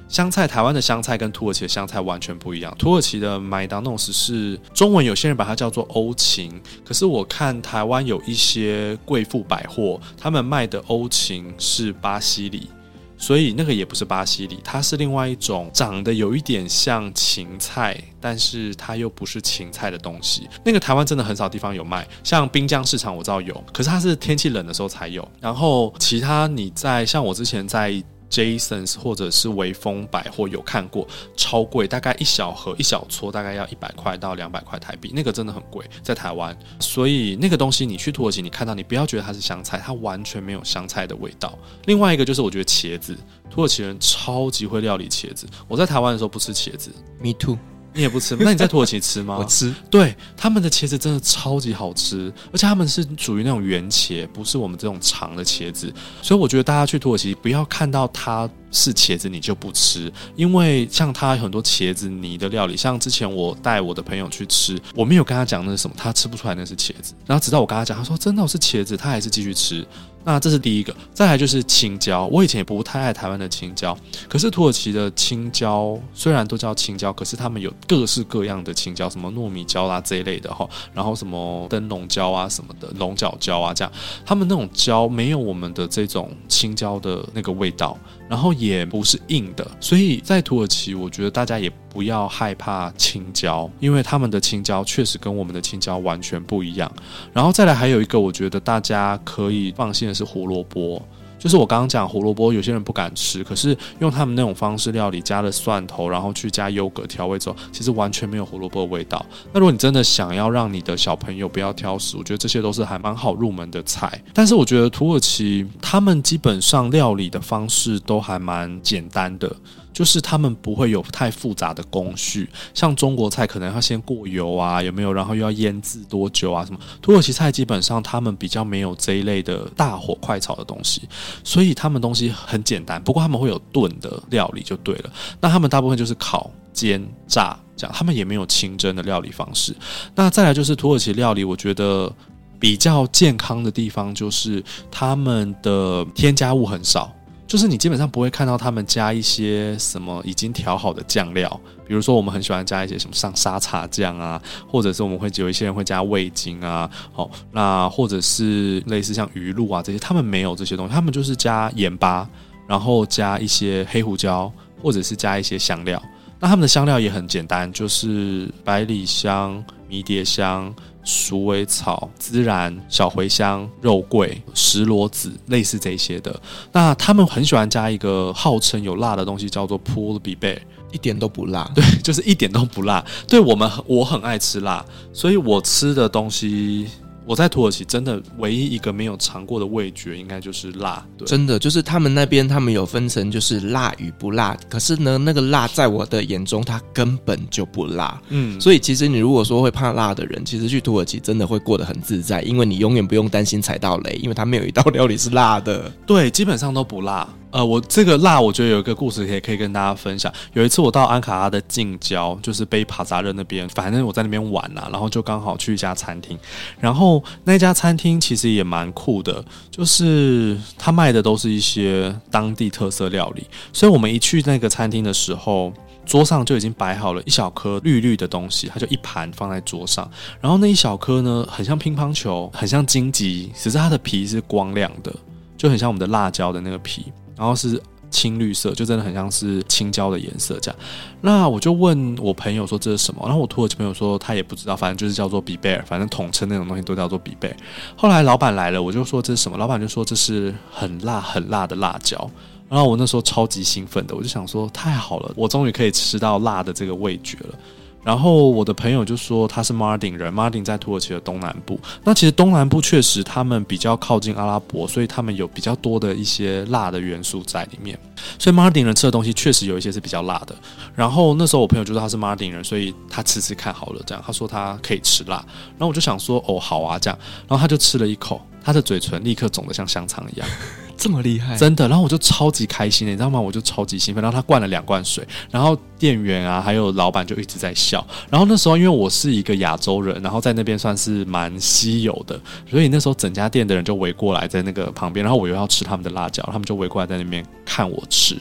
香菜，台湾的香菜跟土耳其的香菜完全不一样。土耳其的麦当诺斯是中文，有些人把它叫做欧芹，可是我看台湾有一些贵妇百货，他们卖的欧芹是巴西里，所以那个也不是巴西里，它是另外一种长得有一点像芹菜，但是它又不是芹菜的东西。那个台湾真的很少地方有卖，像滨江市场我知道有，可是它是天气冷的时候才有。然后其他你在像我之前在。Jasons 或者是微风百货有看过，超贵，大概一小盒一小撮，大概要一百块到两百块台币，那个真的很贵，在台湾。所以那个东西你去土耳其，你看到你不要觉得它是香菜，它完全没有香菜的味道。另外一个就是我觉得茄子，土耳其人超级会料理茄子。我在台湾的时候不吃茄子，Me too。你也不吃，那你在土耳其吃吗？我吃。对，他们的茄子真的超级好吃，而且他们是属于那种圆茄，不是我们这种长的茄子。所以我觉得大家去土耳其不要看到它是茄子你就不吃，因为像它很多茄子泥的料理，像之前我带我的朋友去吃，我没有跟他讲那是什么，他吃不出来那是茄子。然后直到我跟他讲，他说真的我是茄子，他还是继续吃。那这是第一个，再来就是青椒。我以前也不太爱台湾的青椒，可是土耳其的青椒虽然都叫青椒，可是他们有各式各样的青椒，什么糯米椒啦这一类的哈，然后什么灯笼椒啊什么的，龙角椒啊这样，他们那种椒没有我们的这种青椒的那个味道，然后也不是硬的，所以在土耳其，我觉得大家也不要害怕青椒，因为他们的青椒确实跟我们的青椒完全不一样。然后再来还有一个，我觉得大家可以放心是胡萝卜。就是我刚刚讲胡萝卜，有些人不敢吃，可是用他们那种方式料理，加了蒜头，然后去加优格调味之后，其实完全没有胡萝卜的味道。那如果你真的想要让你的小朋友不要挑食，我觉得这些都是还蛮好入门的菜。但是我觉得土耳其他们基本上料理的方式都还蛮简单的。就是他们不会有太复杂的工序，像中国菜可能要先过油啊，有没有？然后又要腌制多久啊？什么？土耳其菜基本上他们比较没有这一类的大火快炒的东西，所以他们东西很简单。不过他们会有炖的料理就对了。那他们大部分就是烤、煎、炸这样，他们也没有清蒸的料理方式。那再来就是土耳其料理，我觉得比较健康的地方就是他们的添加物很少。就是你基本上不会看到他们加一些什么已经调好的酱料，比如说我们很喜欢加一些什么像沙茶酱啊，或者是我们会有一些人会加味精啊，好，那或者是类似像鱼露啊这些，他们没有这些东西，他们就是加盐巴，然后加一些黑胡椒，或者是加一些香料。那他们的香料也很简单，就是百里香、迷迭香。鼠尾草、孜然、小茴香、肉桂、石螺子，类似这些的。那他们很喜欢加一个号称有辣的东西，叫做 pul biber，一点都不辣。对，就是一点都不辣。对我们，我很爱吃辣，所以我吃的东西。我在土耳其真的唯一一个没有尝过的味觉，应该就是辣。对，真的就是他们那边，他们有分成就是辣与不辣。可是呢，那个辣在我的眼中，它根本就不辣。嗯，所以其实你如果说会怕辣的人，其实去土耳其真的会过得很自在，因为你永远不用担心踩到雷，因为它没有一道料理是辣的。对，基本上都不辣。呃，我这个辣，我觉得有一个故事可以可以跟大家分享。有一次我到安卡拉的近郊，就是贝帕扎热那边，反正我在那边玩呐、然后就刚好去一家餐厅，然后那家餐厅其实也蛮酷的，就是他卖的都是一些当地特色料理，所以我们一去那个餐厅的时候，桌上就已经摆好了一小颗绿绿的东西，它就一盘放在桌上，然后那一小颗呢，很像乒乓球，很像荆棘，只是它的皮是光亮的，就很像我们的辣椒的那个皮。然后是青绿色，就真的很像是青椒的颜色这样。那我就问我朋友说，这是什么？然后我土耳其朋友说他也不知道，反正就是叫做 biber，反正统称那种东西都叫做 biber。后来老板来了，我就说这是什么？老板就说这是很辣很辣的辣椒。然后我那时候超级兴奋的，我就想说太好了，我终于可以吃到辣的这个味觉了。然后我的朋友就说他是马丁人，马丁在土耳其的东南部。那其实东南部确实他们比较靠近阿拉伯，所以他们有比较多的一些辣的元素在里面。所以马丁人吃的东西确实有一些是比较辣的。然后那时候我朋友就说他是马丁人，所以他吃吃看好了，这样他说他可以吃辣。然后我就想说哦好啊这样，然后他就吃了一口，他的嘴唇立刻肿得像香肠一样。这么厉害，真的，然后我就超级开心的，你知道吗？我就超级兴奋。然后他灌了两罐水，然后店员啊，还有老板就一直在笑。然后那时候因为我是一个亚洲人，然后在那边算是蛮稀有的，所以那时候整家店的人就围过来在那个旁边，然后我又要吃他们的辣椒，他们就围过来在那边看我吃。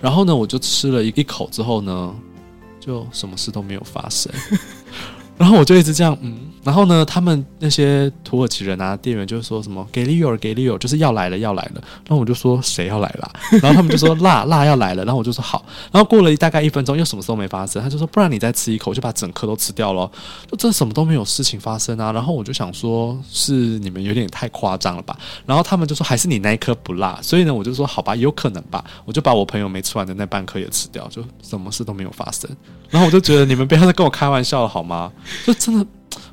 然后呢，我就吃了一一口之后呢，就什么事都没有发生。然后我就一直这样，嗯，然后呢，他们那些土耳其人啊，店员就说什么 “geliyor，geliyor”，就是要来了，要来了。然后我就说谁要来了？然后他们就说 辣辣要来了。然后我就说好。然后过了大概一分钟，又什么事都没发生。他就说不然你再吃一口，就把整颗都吃掉了。就这什么都没有事情发生啊。然后我就想说，是你们有点太夸张了吧？然后他们就说还是你那一颗不辣。所以呢，我就说好吧，有可能吧。我就把我朋友没吃完的那半颗也吃掉，就什么事都没有发生。然后我就觉得你们不要再跟我开玩笑了好吗？就真的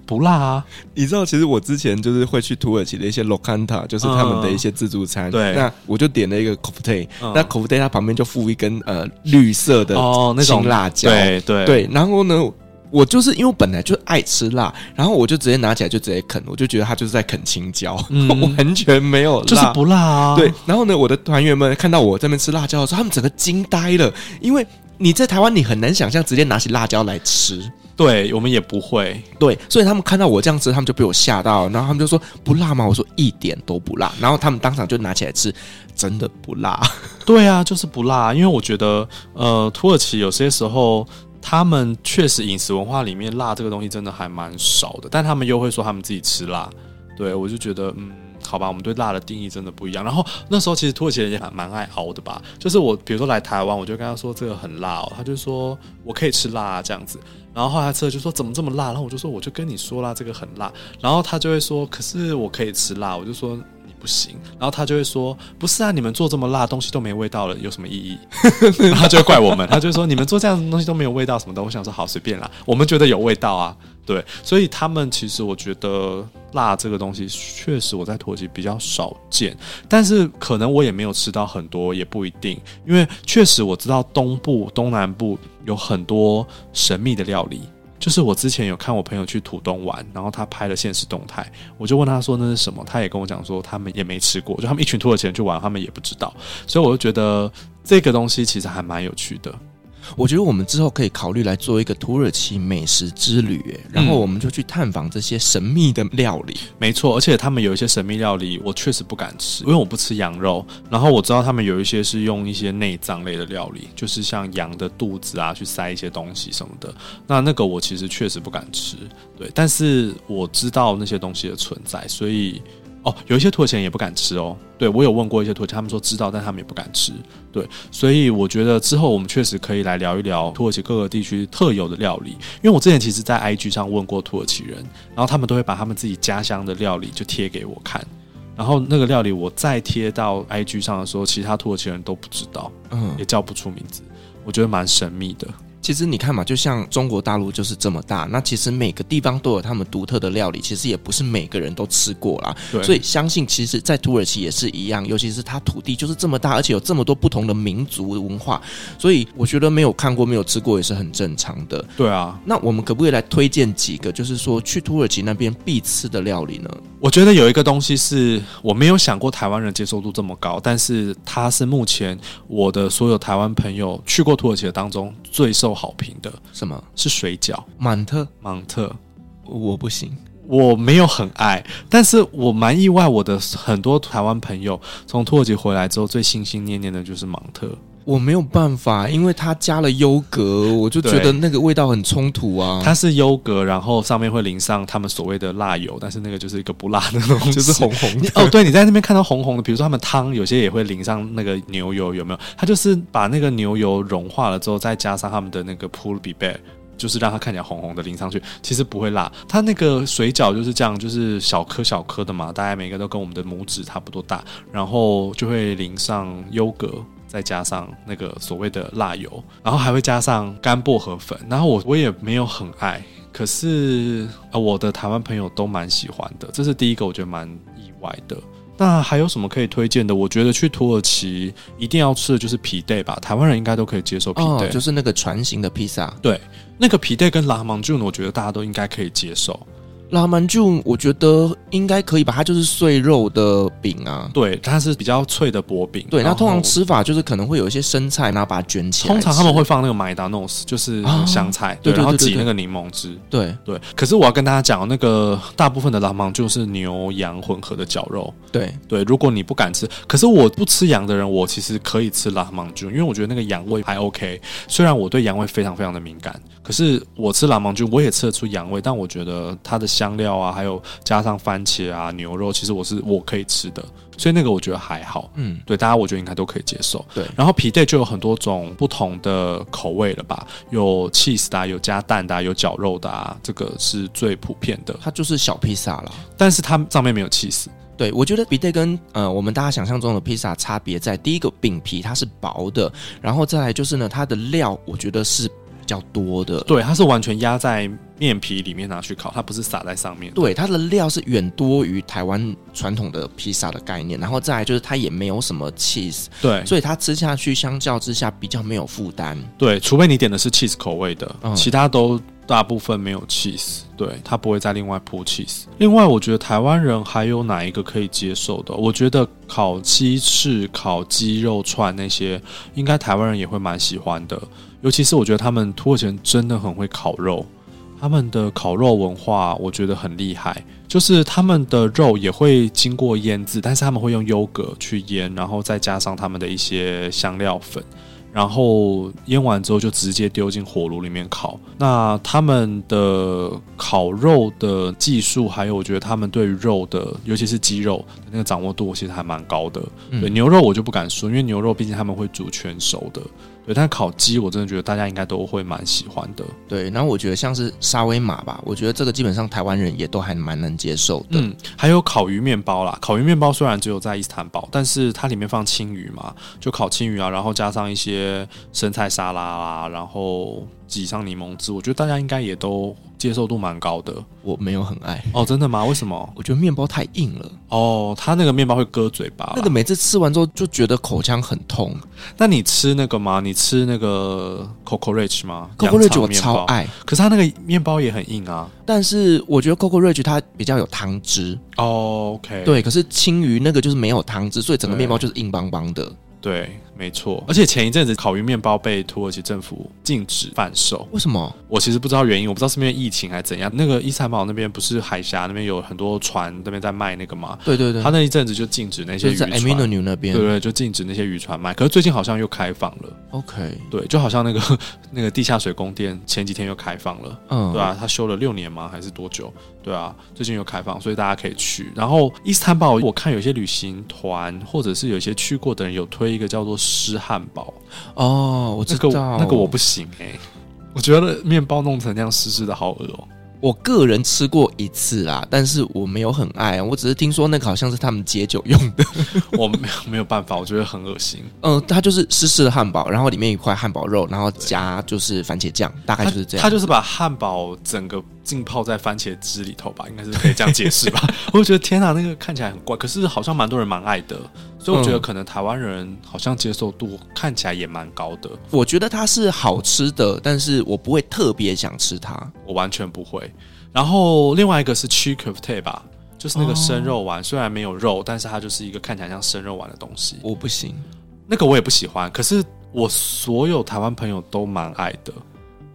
不辣啊！你知道，其实我之前就是会去土耳其的一些 lokanta，就是他们的一些自助餐。对，那我就点了一个 kofte，那 kofte 它旁边就附一根呃绿色的哦那种辣椒。对对对，然后呢，我就是因为我本来就爱吃辣，然后我就直接拿起来就直接啃，我就觉得他就是在啃青椒，完全没有辣，就是不辣啊。对，然后呢，我的团员们看到我在那边吃辣椒的时候，他们整个惊呆了，因为你在台湾你很难想象直接拿起辣椒来吃。对，我们也不会，对，所以他们看到我这样吃，他们就被我吓到，然后他们就说不辣吗？我说一点都不辣，然后他们当场就拿起来吃，真的不辣。对啊，就是不辣，因为我觉得，呃，土耳其有些时候他们确实饮食文化里面辣这个东西真的还蛮少的，但他们又会说他们自己吃辣，对，我就觉得，嗯，好吧，我们对辣的定义真的不一样。然后那时候其实土耳其人也蛮蛮爱熬的吧，就是我比如说来台湾，我就跟他说这个很辣哦，他就说我可以吃辣啊，这样子。然后后来吃了就说怎么这么辣？然后我就说我就跟你说啦，这个很辣。然后他就会说可是我可以吃辣，我就说你不行。然后他就会说不是啊，你们做这么辣东西都没味道了，有什么意义？然后就会怪我们，他就说你们做这样的东西都没有味道什么的。我想说好随便啦，我们觉得有味道啊。对，所以他们其实我觉得辣这个东西确实我在土耳其比较少见，但是可能我也没有吃到很多，也不一定，因为确实我知道东部、东南部有很多神秘的料理。就是我之前有看我朋友去土东玩，然后他拍了现实动态，我就问他说那是什么，他也跟我讲说他们也没吃过，就他们一群土耳其人去玩，他们也不知道，所以我就觉得这个东西其实还蛮有趣的。我觉得我们之后可以考虑来做一个土耳其美食之旅，然后我们就去探访这些神秘的料理。没错，而且他们有一些神秘料理，我确实不敢吃，因为我不吃羊肉。然后我知道他们有一些是用一些内脏类的料理，就是像羊的肚子啊，去塞一些东西什么的。那那个我其实确实不敢吃，对。但是我知道那些东西的存在，所以。哦，有一些土耳其人也不敢吃哦。对，我有问过一些土耳其，他们说知道，但他们也不敢吃。对，所以我觉得之后我们确实可以来聊一聊土耳其各个地区特有的料理。因为我之前其实，在 IG 上问过土耳其人，然后他们都会把他们自己家乡的料理就贴给我看。然后那个料理我再贴到 IG 上的时候，其他土耳其人都不知道，嗯，也叫不出名字。我觉得蛮神秘的。其实你看嘛，就像中国大陆就是这么大，那其实每个地方都有他们独特的料理，其实也不是每个人都吃过啦。对，所以相信其实，在土耳其也是一样，尤其是它土地就是这么大，而且有这么多不同的民族文化，所以我觉得没有看过、没有吃过也是很正常的。对啊，那我们可不可以来推荐几个，就是说去土耳其那边必吃的料理呢？我觉得有一个东西是我没有想过台湾人接受度这么高，但是它是目前我的所有台湾朋友去过土耳其的当中最受好评的。什么？是水饺？芒特？芒特？我不行，我没有很爱，但是我蛮意外，我的很多台湾朋友从土耳其回来之后，最心心念念的就是芒特。我没有办法，因为它加了优格，我就觉得那个味道很冲突啊。它是优格，然后上面会淋上他们所谓的辣油，但是那个就是一个不辣的东西，就是红红的。哦，对，你在那边看到红红的，比如说他们汤有些也会淋上那个牛油，有没有？它就是把那个牛油融化了之后，再加上他们的那个 pul biber，就是让它看起来红红的淋上去，其实不会辣。它那个水饺就是这样，就是小颗小颗的嘛，大概每个都跟我们的拇指差不多大，然后就会淋上优格。再加上那个所谓的辣油，然后还会加上干薄荷粉，然后我我也没有很爱，可是呃我的台湾朋友都蛮喜欢的，这是第一个我觉得蛮意外的。那还有什么可以推荐的？我觉得去土耳其一定要吃的就是皮带吧，台湾人应该都可以接受皮带，哦，就是那个船形的披萨。对，那个皮带跟拉芒珠呢，我觉得大家都应该可以接受。拉曼就我觉得应该可以吧，它就是碎肉的饼啊，对，它是比较脆的薄饼。对，那通常吃法就是可能会有一些生菜，然后把它卷起来。通常他们会放那个麦达诺斯，就是香菜，对，然后挤那个柠檬汁。对对。可是我要跟大家讲，那个大部分的拉曼就是牛羊混合的绞肉。对对，如果你不敢吃，可是我不吃羊的人，我其实可以吃拉曼菌，因为我觉得那个羊味还 OK。虽然我对羊味非常非常的敏感，可是我吃拉曼菌我也吃得出羊味，但我觉得它的香料啊，还有。加上番茄啊，牛肉，其实我是我可以吃的，所以那个我觉得还好。嗯，对，大家我觉得应该都可以接受。对，然后皮带就有很多种不同的口味了吧？有 cheese 的啊，有加蛋的啊，有绞肉的啊，这个是最普遍的。它就是小披萨了，但是它上面没有 cheese。对，我觉得皮带跟呃我们大家想象中的披萨差别在第一个饼皮它是薄的，然后再来就是呢它的料我觉得是。比较多的，对，它是完全压在面皮里面拿去烤，它不是撒在上面。对，它的料是远多于台湾传统的披萨的概念，然后再来就是它也没有什么 cheese，对，所以它吃下去相较之下比较没有负担。对，除非你点的是 cheese 口味的，嗯、其他都大部分没有 cheese，对，它不会再另外铺 cheese。另外，我觉得台湾人还有哪一个可以接受的？我觉得烤鸡翅、烤鸡肉串那些，应该台湾人也会蛮喜欢的。尤其是我觉得他们土耳其人真的很会烤肉，他们的烤肉文化我觉得很厉害，就是他们的肉也会经过腌制，但是他们会用优格去腌，然后再加上他们的一些香料粉，然后腌完之后就直接丢进火炉里面烤。那他们的烤肉的技术，还有我觉得他们对于肉的，尤其是鸡肉的那个掌握度，其实还蛮高的。对，牛肉我就不敢说，因为牛肉毕竟他们会煮全熟的。对，但烤鸡我真的觉得大家应该都会蛮喜欢的。对，然后我觉得像是沙威玛吧，我觉得这个基本上台湾人也都还蛮能接受的。嗯，还有烤鱼面包啦，烤鱼面包虽然只有在伊斯坦堡，但是它里面放青鱼嘛，就烤青鱼啊，然后加上一些生菜沙拉啦，然后挤上柠檬汁，我觉得大家应该也都。接受度蛮高的，我没有很爱哦，真的吗？为什么？我觉得面包太硬了哦，它那个面包会割嘴巴，那个每次吃完之后就觉得口腔很痛。那你吃那个吗？你吃那个 Coco-Rich 吗？Coco-Rich 我超爱，可是它那个面包也很硬啊。但是我觉得 Coco-Rich 它比较有汤汁哦，OK，对。可是青鱼那个就是没有汤汁，所以整个面包就是硬邦邦的。对，没错。而且前一阵子烤鱼面包被土耳其政府禁止贩售，为什么？我其实不知道原因，我不知道是因为疫情还是怎样。那个伊斯坦堡那边不是海峡那边有很多船那边在卖那个吗？对对对，他那一阵子就禁止那些渔船。在 Aminu 那边，对，对对，就禁止那些渔船卖。可是最近好像又开放了。OK，对，就好像那个 那个地下水宫殿前几天又开放了。嗯，对啊，他修了六年吗？还是多久？对啊，最近又开放，所以大家可以去。然后伊斯坦堡，我看有些旅行团或者是有些去过的人有推一个叫做湿汉堡。哦，我知道，那个，那个我不行哎、欸，我觉得面包弄成那样湿湿的好恶哦、喔。我个人吃过一次啦，但是我没有很爱，我只是听说那个好像是他们解酒用的，我没有没有办法，我觉得很恶心。嗯，它就是湿湿的汉堡，然后里面一块汉堡肉，然后加就是番茄酱，大概就是这样。它就是把汉堡整个浸泡在番茄汁里头吧，应该是可以这样解释吧。我就觉得天哪，那个看起来很怪，可是好像蛮多人蛮爱的。所以我觉得可能台湾人好像接受度看起来也蛮高的。我觉得它是好吃的，但是我不会特别想吃它，我完全不会。然后另外一个是 cheese köfte 吧，就是那个生肉丸，虽然没有肉，但是它就是一个看起来像生肉丸的东西。我不行，那个我也不喜欢。可是我所有台湾朋友都蛮爱的。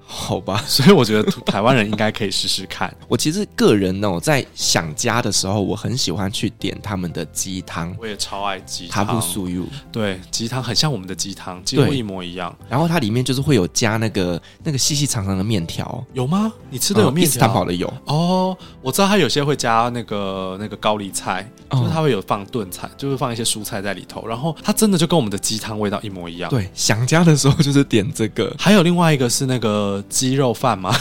好吧，所以我觉得台湾人应该可以试试看。我其实个人呢，我在想家的时候，我很喜欢去点他们的鸡汤。我也超爱鸡汤，它不属于对鸡汤，很像我们的鸡汤，几乎一模一样。然后它里面就是会有加那个那个细细长长的面条，有吗？你吃的有面条？伊斯坦堡的有哦。我知道它有些会加那个那个高丽菜，就是它会有放炖菜，就是放一些蔬菜在里头。然后它真的就跟我们的鸡汤味道一模一样。对，想家的时候就是点这个。还有另外一个是那个鸡肉饭吗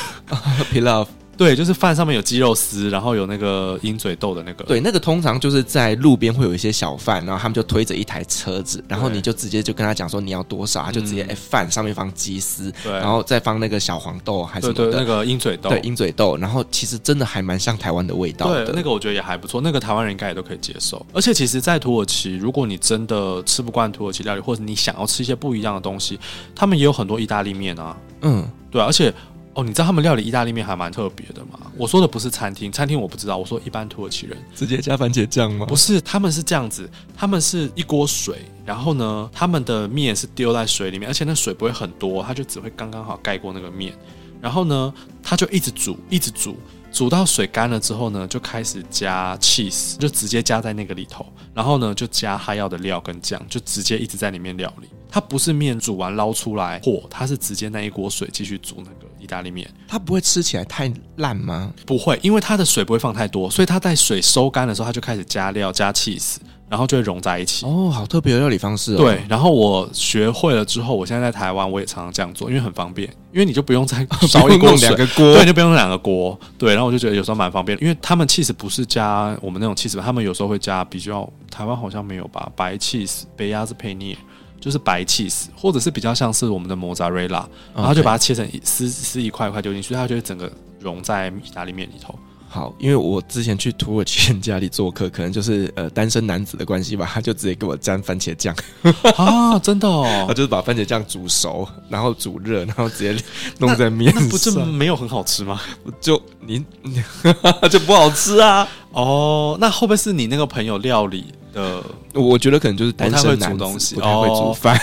？Pilaf 对，就是饭上面有鸡肉丝，然后有那个鹰嘴豆的那个。对，那个通常就是在路边会有一些小贩，然后他们就推着一台车子，然后你就直接就跟他讲说你要多少，他就直接哎饭上面放鸡丝，对，然后再放那个小黄豆还是什么的，那个鹰嘴豆，对鹰嘴豆，然后其实真的还蛮像台湾的味道的。对，那个我觉得也还不错，那个台湾人应该也都可以接受。而且其实，在土耳其，如果你真的吃不惯土耳其料理，或者你想要吃一些不一样的东西，他们也有很多意大利面啊。嗯，对啊，而且。哦，你知道他们料理意大利面还蛮特别的吗？我说的不是餐厅，餐厅我不知道。我说一般土耳其人直接加番茄酱吗？不是，他们是这样子，他们是一锅水，然后呢，他们的面是丢在水里面，而且那水不会很多，它就只会刚刚好盖过那个面，然后呢，他就一直煮，一直煮。煮到水干了之后呢，就开始加 cheese，就直接加在那个里头，然后呢，就加他要的料跟酱，就直接一直在里面料理。它不是面煮完捞出来和，它是直接那一锅水继续煮那个意大利面。它不会吃起来太烂吗？不会，因为它的水不会放太多，所以它在水收干的时候，它就开始加料加 cheese。然后就会融在一起哦，好特别的料理方式哦。对，然后我学会了之后，我现在在台湾我也常常这样做，因为很方便，因为你就不用再烧一锅 两个锅，对，就不用两个锅，对。然后我就觉得有时候蛮方便，因为他们 cheese 不是加我们那种 cheese，，他们有时候会加比较台湾好像没有吧，白 cheese，、白鸭子佩涅，就是白起司，或者是比较像是我们的莫扎瑞拉，然后就把它切成一丝丝一块一块丢进去，它就会整个融在意大利面里头。好，因为我之前去土耳其人家里做客，可能就是呃单身男子的关系吧，他就直接给我沾番茄酱 啊，真的哦，他就是把番茄酱煮熟，然后煮热，然后直接弄在面上，那不是没有很好吃吗？就你 就不好吃啊？哦，那会不会是你那个朋友料理的？我觉得可能就是单身男子，不太会煮东西，不太会煮饭。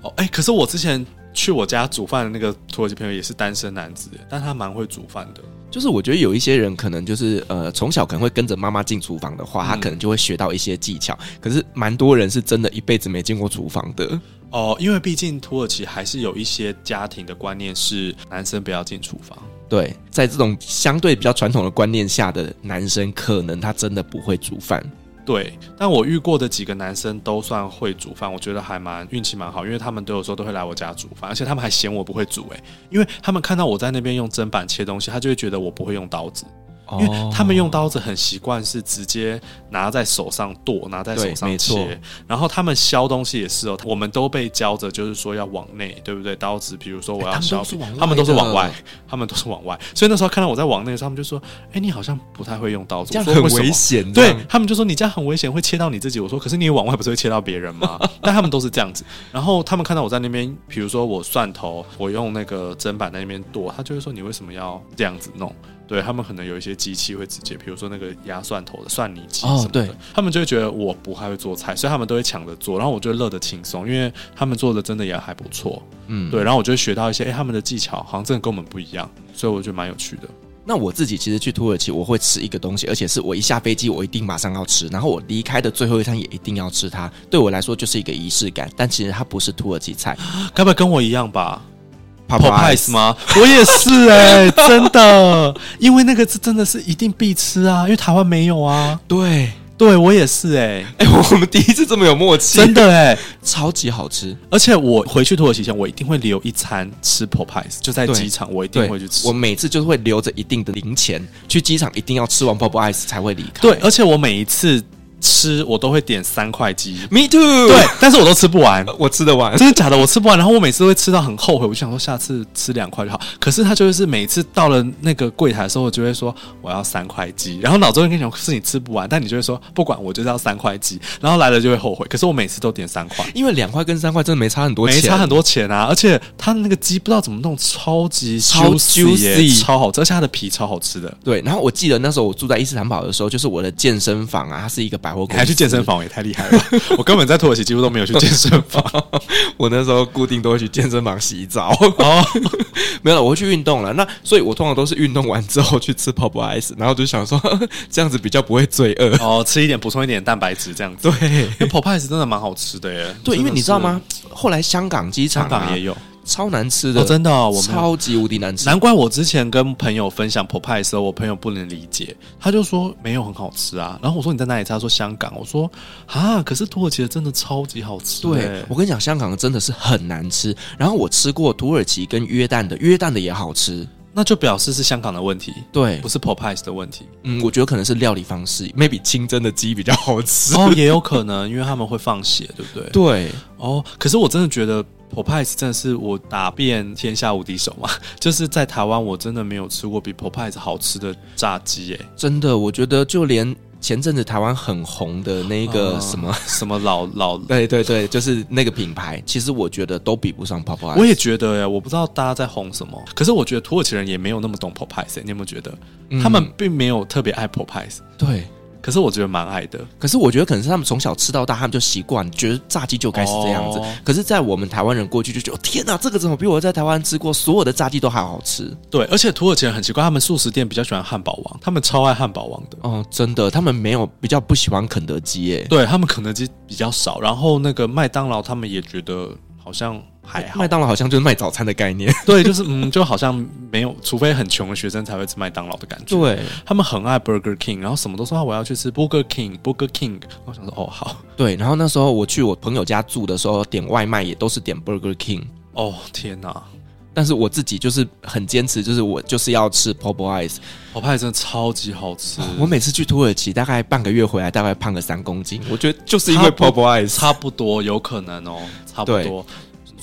哦，哎、欸，可是我之前去我家煮饭的那个土耳其朋友也是单身男子，但他蛮会煮饭的。就是我觉得有一些人可能就是呃从小可能会跟着妈妈进厨房的话，他可能就会学到一些技巧。可是蛮多人是真的一辈子没进过厨房的哦，因为毕竟土耳其还是有一些家庭的观念是男生不要进厨房。对，在这种相对比较传统的观念下的男生，可能他真的不会煮饭。对，但我遇过的几个男生都算会煮饭，我觉得还蛮运气蛮好，因为他们都有时候都会来我家煮饭，而且他们还嫌我不会煮，诶，因为他们看到我在那边用砧板切东西，他就会觉得我不会用刀子。因为他们用刀子很习惯是直接拿在手上剁，拿在手上切，然后他们削东西也是哦，我们都被教着就是说要往内，对不对？刀子，比如说我要削，他们都是往外，他们都是往外，所以那时候看到我在往内的时候，他们就说：“哎，你好像不太会用刀子，这样很危险。”对，他们就说：“你这样很危险，会切到你自己。”我说：“可是你往外不是会切到别人吗？” 但他们都是这样子。然后他们看到我在那边，比如说我蒜头，我用那个砧板在那边剁，他就会说：“你为什么要这样子弄？”对，他们可能有一些机器会直接，比如说那个压蒜头的蒜泥机什么的，哦、对，他们就会觉得我不太会做菜，所以他们都会抢着做，然后我就乐得轻松，因为他们做的真的也还不错，嗯，对，然后我就会学到一些，哎，他们的技巧好像真的跟我们不一样，所以我觉得蛮有趣的。那我自己其实去土耳其，我会吃一个东西，而且是我一下飞机我一定马上要吃，然后我离开的最后一餐也一定要吃它，对我来说就是一个仪式感，但其实它不是土耳其菜，该不会跟我一样吧？Popeyes 吗？我也是哎、欸，真的，因为那个是真的是一定必吃啊，因为台湾没有啊。对，对我也是哎、欸，哎、欸，我们第一次这么有默契，真的哎、欸，超级好吃。而且我回去土耳其前，我一定会留一餐吃 Popeyes，就在机场，我一定会去吃。我每次就是会留着一定的零钱，去机场一定要吃完 Popeyes 才会离开。对，而且我每一次。吃我都会点三块鸡，Me too。对，但是我都吃不完，我吃得完，真的假的？我吃不完，然后我每次都会吃到很后悔，我就想说下次吃两块就好。可是他就是每次到了那个柜台的时候，我就会说我要三块鸡，然后脑中会跟你讲是你吃不完，但你就会说不管我就是要三块鸡，然后来了就会后悔。可是我每次都点三块，因为两块跟三块真的没差很多钱，没差很多钱啊！而且他的那个鸡不知道怎么弄，超级 juicy，超好吃，而且它的皮超好吃的。对，然后我记得那时候我住在伊斯坦堡的时候，就是我的健身房啊，它是一一个百货公司，还去健身房。也太厉害了！我根本在土耳其几乎都没有去健身房，我那时候固定都会去健身房洗澡。哦，没有了，我会去运动了。那所以，我通常都是运动完之后去吃 Popeyes，然后就想说这样子比较不会罪恶哦，吃一点补充一点蛋白质这样子。对，因为 Popeyes 真的蛮好吃的耶。对，因为你知道吗？后来香港机场、也有。超难吃的，哦、真的、哦，我超级无敌难吃。难怪我之前跟朋友分享 Popeyes 的时候，我朋友不能理解，他就说没有很好吃啊。然后我说你在哪里吃？他说香港。我说啊，可是土耳其的真的超级好吃。对，我跟你讲，香港的真的是很难吃。然后我吃过土耳其跟约旦的，约旦的也好吃。那就表示是香港的问题，对，不是 Popeyes 的问题。嗯，我觉得可能是料理方式，maybe 清蒸的鸡比较好吃哦，也有可能，因为他们会放血，对不对？对，哦，可是我真的觉得 Popeyes 真的是我打遍天下无敌手嘛，就是在台湾我真的没有吃过比 Popeyes 好吃的炸鸡耶，真的，我觉得就连。前阵子台湾很红的那个什么、呃、什么老老，对对对，就是那个品牌，其实我觉得都比不上 Popeyes。我也觉得呀，我不知道大家在红什么，可是我觉得土耳其人也没有那么懂 Popeyes，你有没有觉得？嗯、他们并没有特别爱 Popeyes。对。可是我觉得蛮爱的，可是我觉得可能是他们从小吃到大，他们就习惯，觉得炸鸡就该是这样子。哦、可是，在我们台湾人过去就觉得，天哪，这个怎么比我在台湾吃过所有的炸鸡都还好吃？对，而且土耳其人很奇怪，他们素食店比较喜欢汉堡王，他们超爱汉堡王的。哦，真的，他们没有比较不喜欢肯德基耶。对，他们肯德基比较少，然后那个麦当劳他们也觉得好像。还好，麦当劳好像就是卖早餐的概念，对，就是嗯，就好像没有，除非很穷的学生才会吃麦当劳的感觉。对，他们很爱 Burger King，然后什么都说我要去吃 Burger King，Burger King。我想说哦好，对，然后那时候我去我朋友家住的时候，点外卖也都是点 Burger King。哦天哪！但是我自己就是很坚持，就是我就是要吃 Popeyes，Popeyes 真的超级好吃。我每次去土耳其，大概半个月回来，大概胖个三公斤。我觉得就是因为 Popeyes，差不多有可能哦，差不多。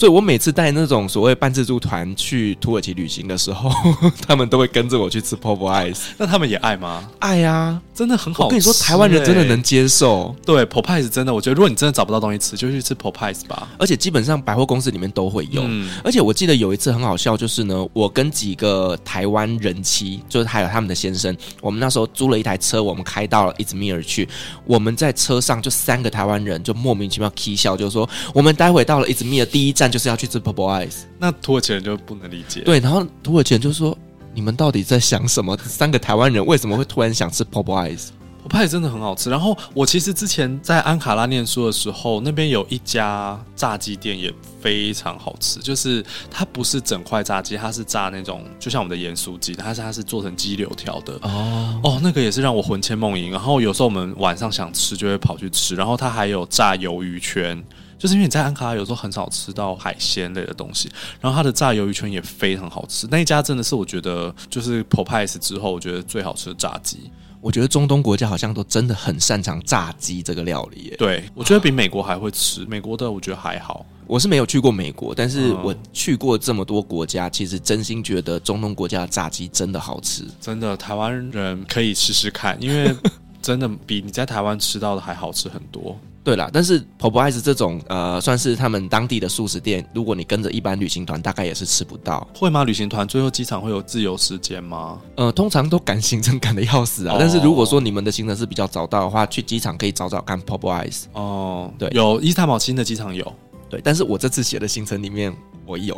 所以，我每次带那种所谓半自助团去土耳其旅行的时候，他们都会跟着我去吃 Popeyes。那他们也爱吗？爱呀、啊，真的很好吃。我跟你说，台湾人真的能接受。对，Popeyes 真的，我觉得如果你真的找不到东西吃，就去吃 Popeyes 吧。而且基本上百货公司里面都会有。嗯、而且我记得有一次很好笑，就是呢，我跟几个台湾人妻，就是还有他们的先生，我们那时候租了一台车，我们开到了伊兹密尔去。我们在车上就三个台湾人，就莫名其妙 k 笑，就是说我们待会到了伊兹密尔第一站。就是要去吃 Popeyes，那土耳其人就不能理解。对，然后土耳其人就说：“你们到底在想什么？三个台湾人为什么会突然想吃 Popeyes？Popeyes 真的很好吃。然后我其实之前在安卡拉念书的时候，那边有一家炸鸡店也非常好吃。就是它不是整块炸鸡，它是炸那种就像我们的盐酥鸡，它是它是做成鸡柳条的。哦哦，那个也是让我魂牵梦萦。然后有时候我们晚上想吃，就会跑去吃。然后它还有炸鱿鱼圈。就是因为你在安卡拉有时候很少吃到海鲜类的东西，然后它的炸鱿鱼圈也非常好吃。那一家真的是我觉得就是 Popeyes 之后，我觉得最好吃的炸鸡。我觉得中东国家好像都真的很擅长炸鸡这个料理耶。对，我觉得比美国还会吃。美国的我觉得还好。我是没有去过美国，但是我去过这么多国家，其实真心觉得中东国家的炸鸡真的好吃。真的，台湾人可以试试看，因为真的比你在台湾吃到的还好吃很多。对啦，但是 Popeyes 这种呃，算是他们当地的素食店，如果你跟着一般旅行团，大概也是吃不到。会吗？旅行团最后机场会有自由时间吗？呃，通常都赶行程赶得要死啊。哦、但是如果说你们的行程是比较早到的话，去机场可以找找看 Popeyes。哦，对，有伊斯坦堡新的机场有。对，但是我这次写的行程里面。我有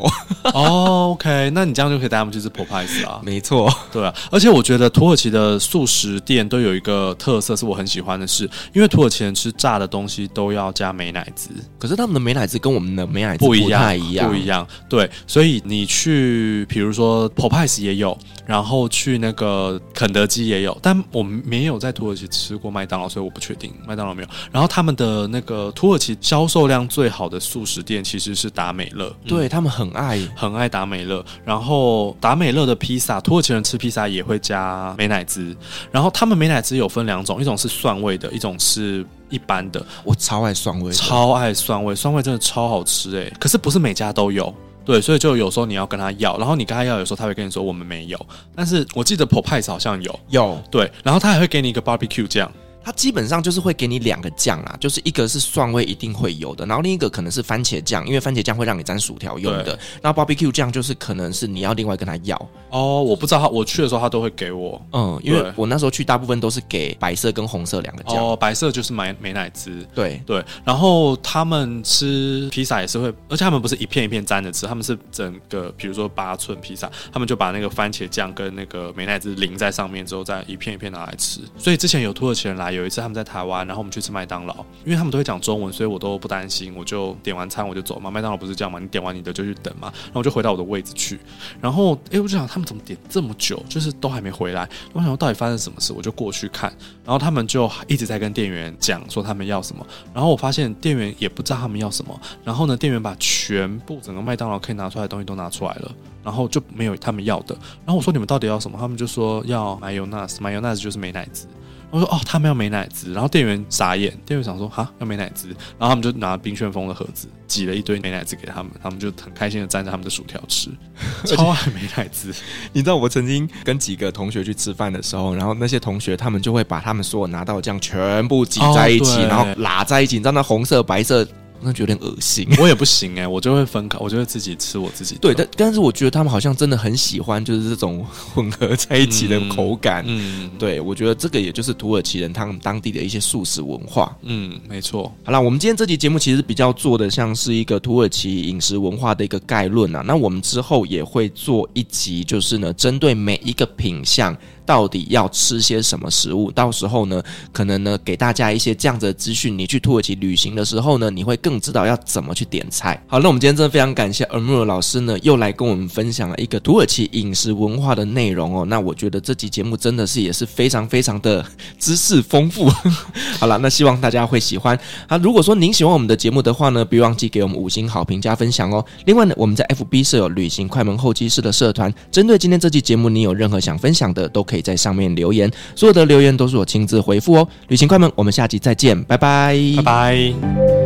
哦，OK，那你这样就可以带他们去吃 Popeyes 啊？没错，对啊，而且我觉得土耳其的素食店都有一个特色，是我很喜欢的是，因为土耳其人吃炸的东西都要加美奶滋，可是他们的美奶滋跟我们的美奶滋不一样，不一样，不一样。对，所以你去，比如说 Popeyes 也有，然后去那个肯德基也有，但我们没有在土耳其吃过麦当劳，所以我不确定麦当劳没有。然后他们的那个土耳其销售量最好的素食店其实是达美乐，对。他们很爱。很爱达美乐，然后达美乐的披萨，土耳其人吃披萨也会加美乃滋，然后他们美乃滋有分两种，一种是蒜味的，一种是一般的。我超爱蒜味，超爱蒜味，蒜味真的超好吃哎！可是不是每家都有，对，所以就有时候你要跟他要，然后你跟他要，有时候他会跟你说我们没有，但是我记得 Popeyes 好像有，有，对，然后他还会给你一个 barbecue 酱。它基本上就是会给你两个酱啊，就是一个是蒜味一定会有的，然后另一个可能是番茄酱，因为番茄酱会让你沾薯条用的。对那 barbecue 酱就是可能是你要另外跟他要。哦，我不知道他，我去的时候他都会给我。嗯，因为我那时候去大部分都是给白色跟红色两个酱。哦，白色就是买美乃滋。对对，然后他们吃披萨也是会，而且他们不是一片一片沾着吃，他们是整个，比如说八寸披萨，他们就把那个番茄酱跟那个美乃滋淋在上面之后，再一片一片拿来吃。所以之前有土耳其人来有一次他们在台湾，然后我们去吃麦当劳，因为他们都会讲中文，所以我都不担心，我就点完餐我就走嘛。麦当劳不是这样嘛？你点完你的就去等嘛。然后我就回到我的位置去，然后哎，我就想他们怎么点这么久，就是都还没回来。我想说到底发生什么事，我就过去看，然后他们就一直在跟店员讲说他们要什么，然后我发现店员也不知道他们要什么，然后呢，店员把全部整个麦当劳可以拿出来的东西都拿出来了。然后就没有他们要的。然后我说，你们到底要什么？他们就说要 mayonnaise，mayonnaise 就是美乃滋。我说哦，他们要美乃滋。然后店员傻眼，店员想说哈，要美乃滋。然后他们就拿冰旋风的盒子挤了一堆美乃滋给他们，他们就很开心的蘸着他们的薯条吃，超爱美乃滋。你知道我曾经跟几个同学去吃饭的时候，然后那些同学他们就会把他们所有拿到的酱全部挤在一起，哦、然后拉在一起，你知道那红色、白色。那就有点恶心，我也不行哎、欸，我就会分开，我就会自己吃我自己。对，但但是我觉得他们好像真的很喜欢，就是这种 混合在一起的口感。嗯，嗯对，我觉得这个也就是土耳其人他们当地的一些素食文化。嗯，没错。好了，我们今天这期节目其实比较做的像是一个土耳其饮食文化的一个概论啊。那我们之后也会做一集，就是呢，针对每一个品项。到底要吃些什么食物？到时候呢，可能呢，给大家一些这样子的资讯。你去土耳其旅行的时候呢，你会更知道要怎么去点菜。好，那我们今天真的非常感谢 Amir 老师呢，又来跟我们分享了一个土耳其饮食文化的内容哦。那我觉得这期节目真的是也是非常非常的知识丰富。好了，那希望大家会喜欢。好，如果说您喜欢我们的节目的话呢，别忘记给我们五星好评加分享哦。另外呢，我们在 FB 设有旅行快门候机室的社团，针对今天这期节目，你有任何想分享的，都可以。可以在上面留言，所有的留言都是我亲自回复哦。旅行快门，我们下集再见，拜拜，拜拜。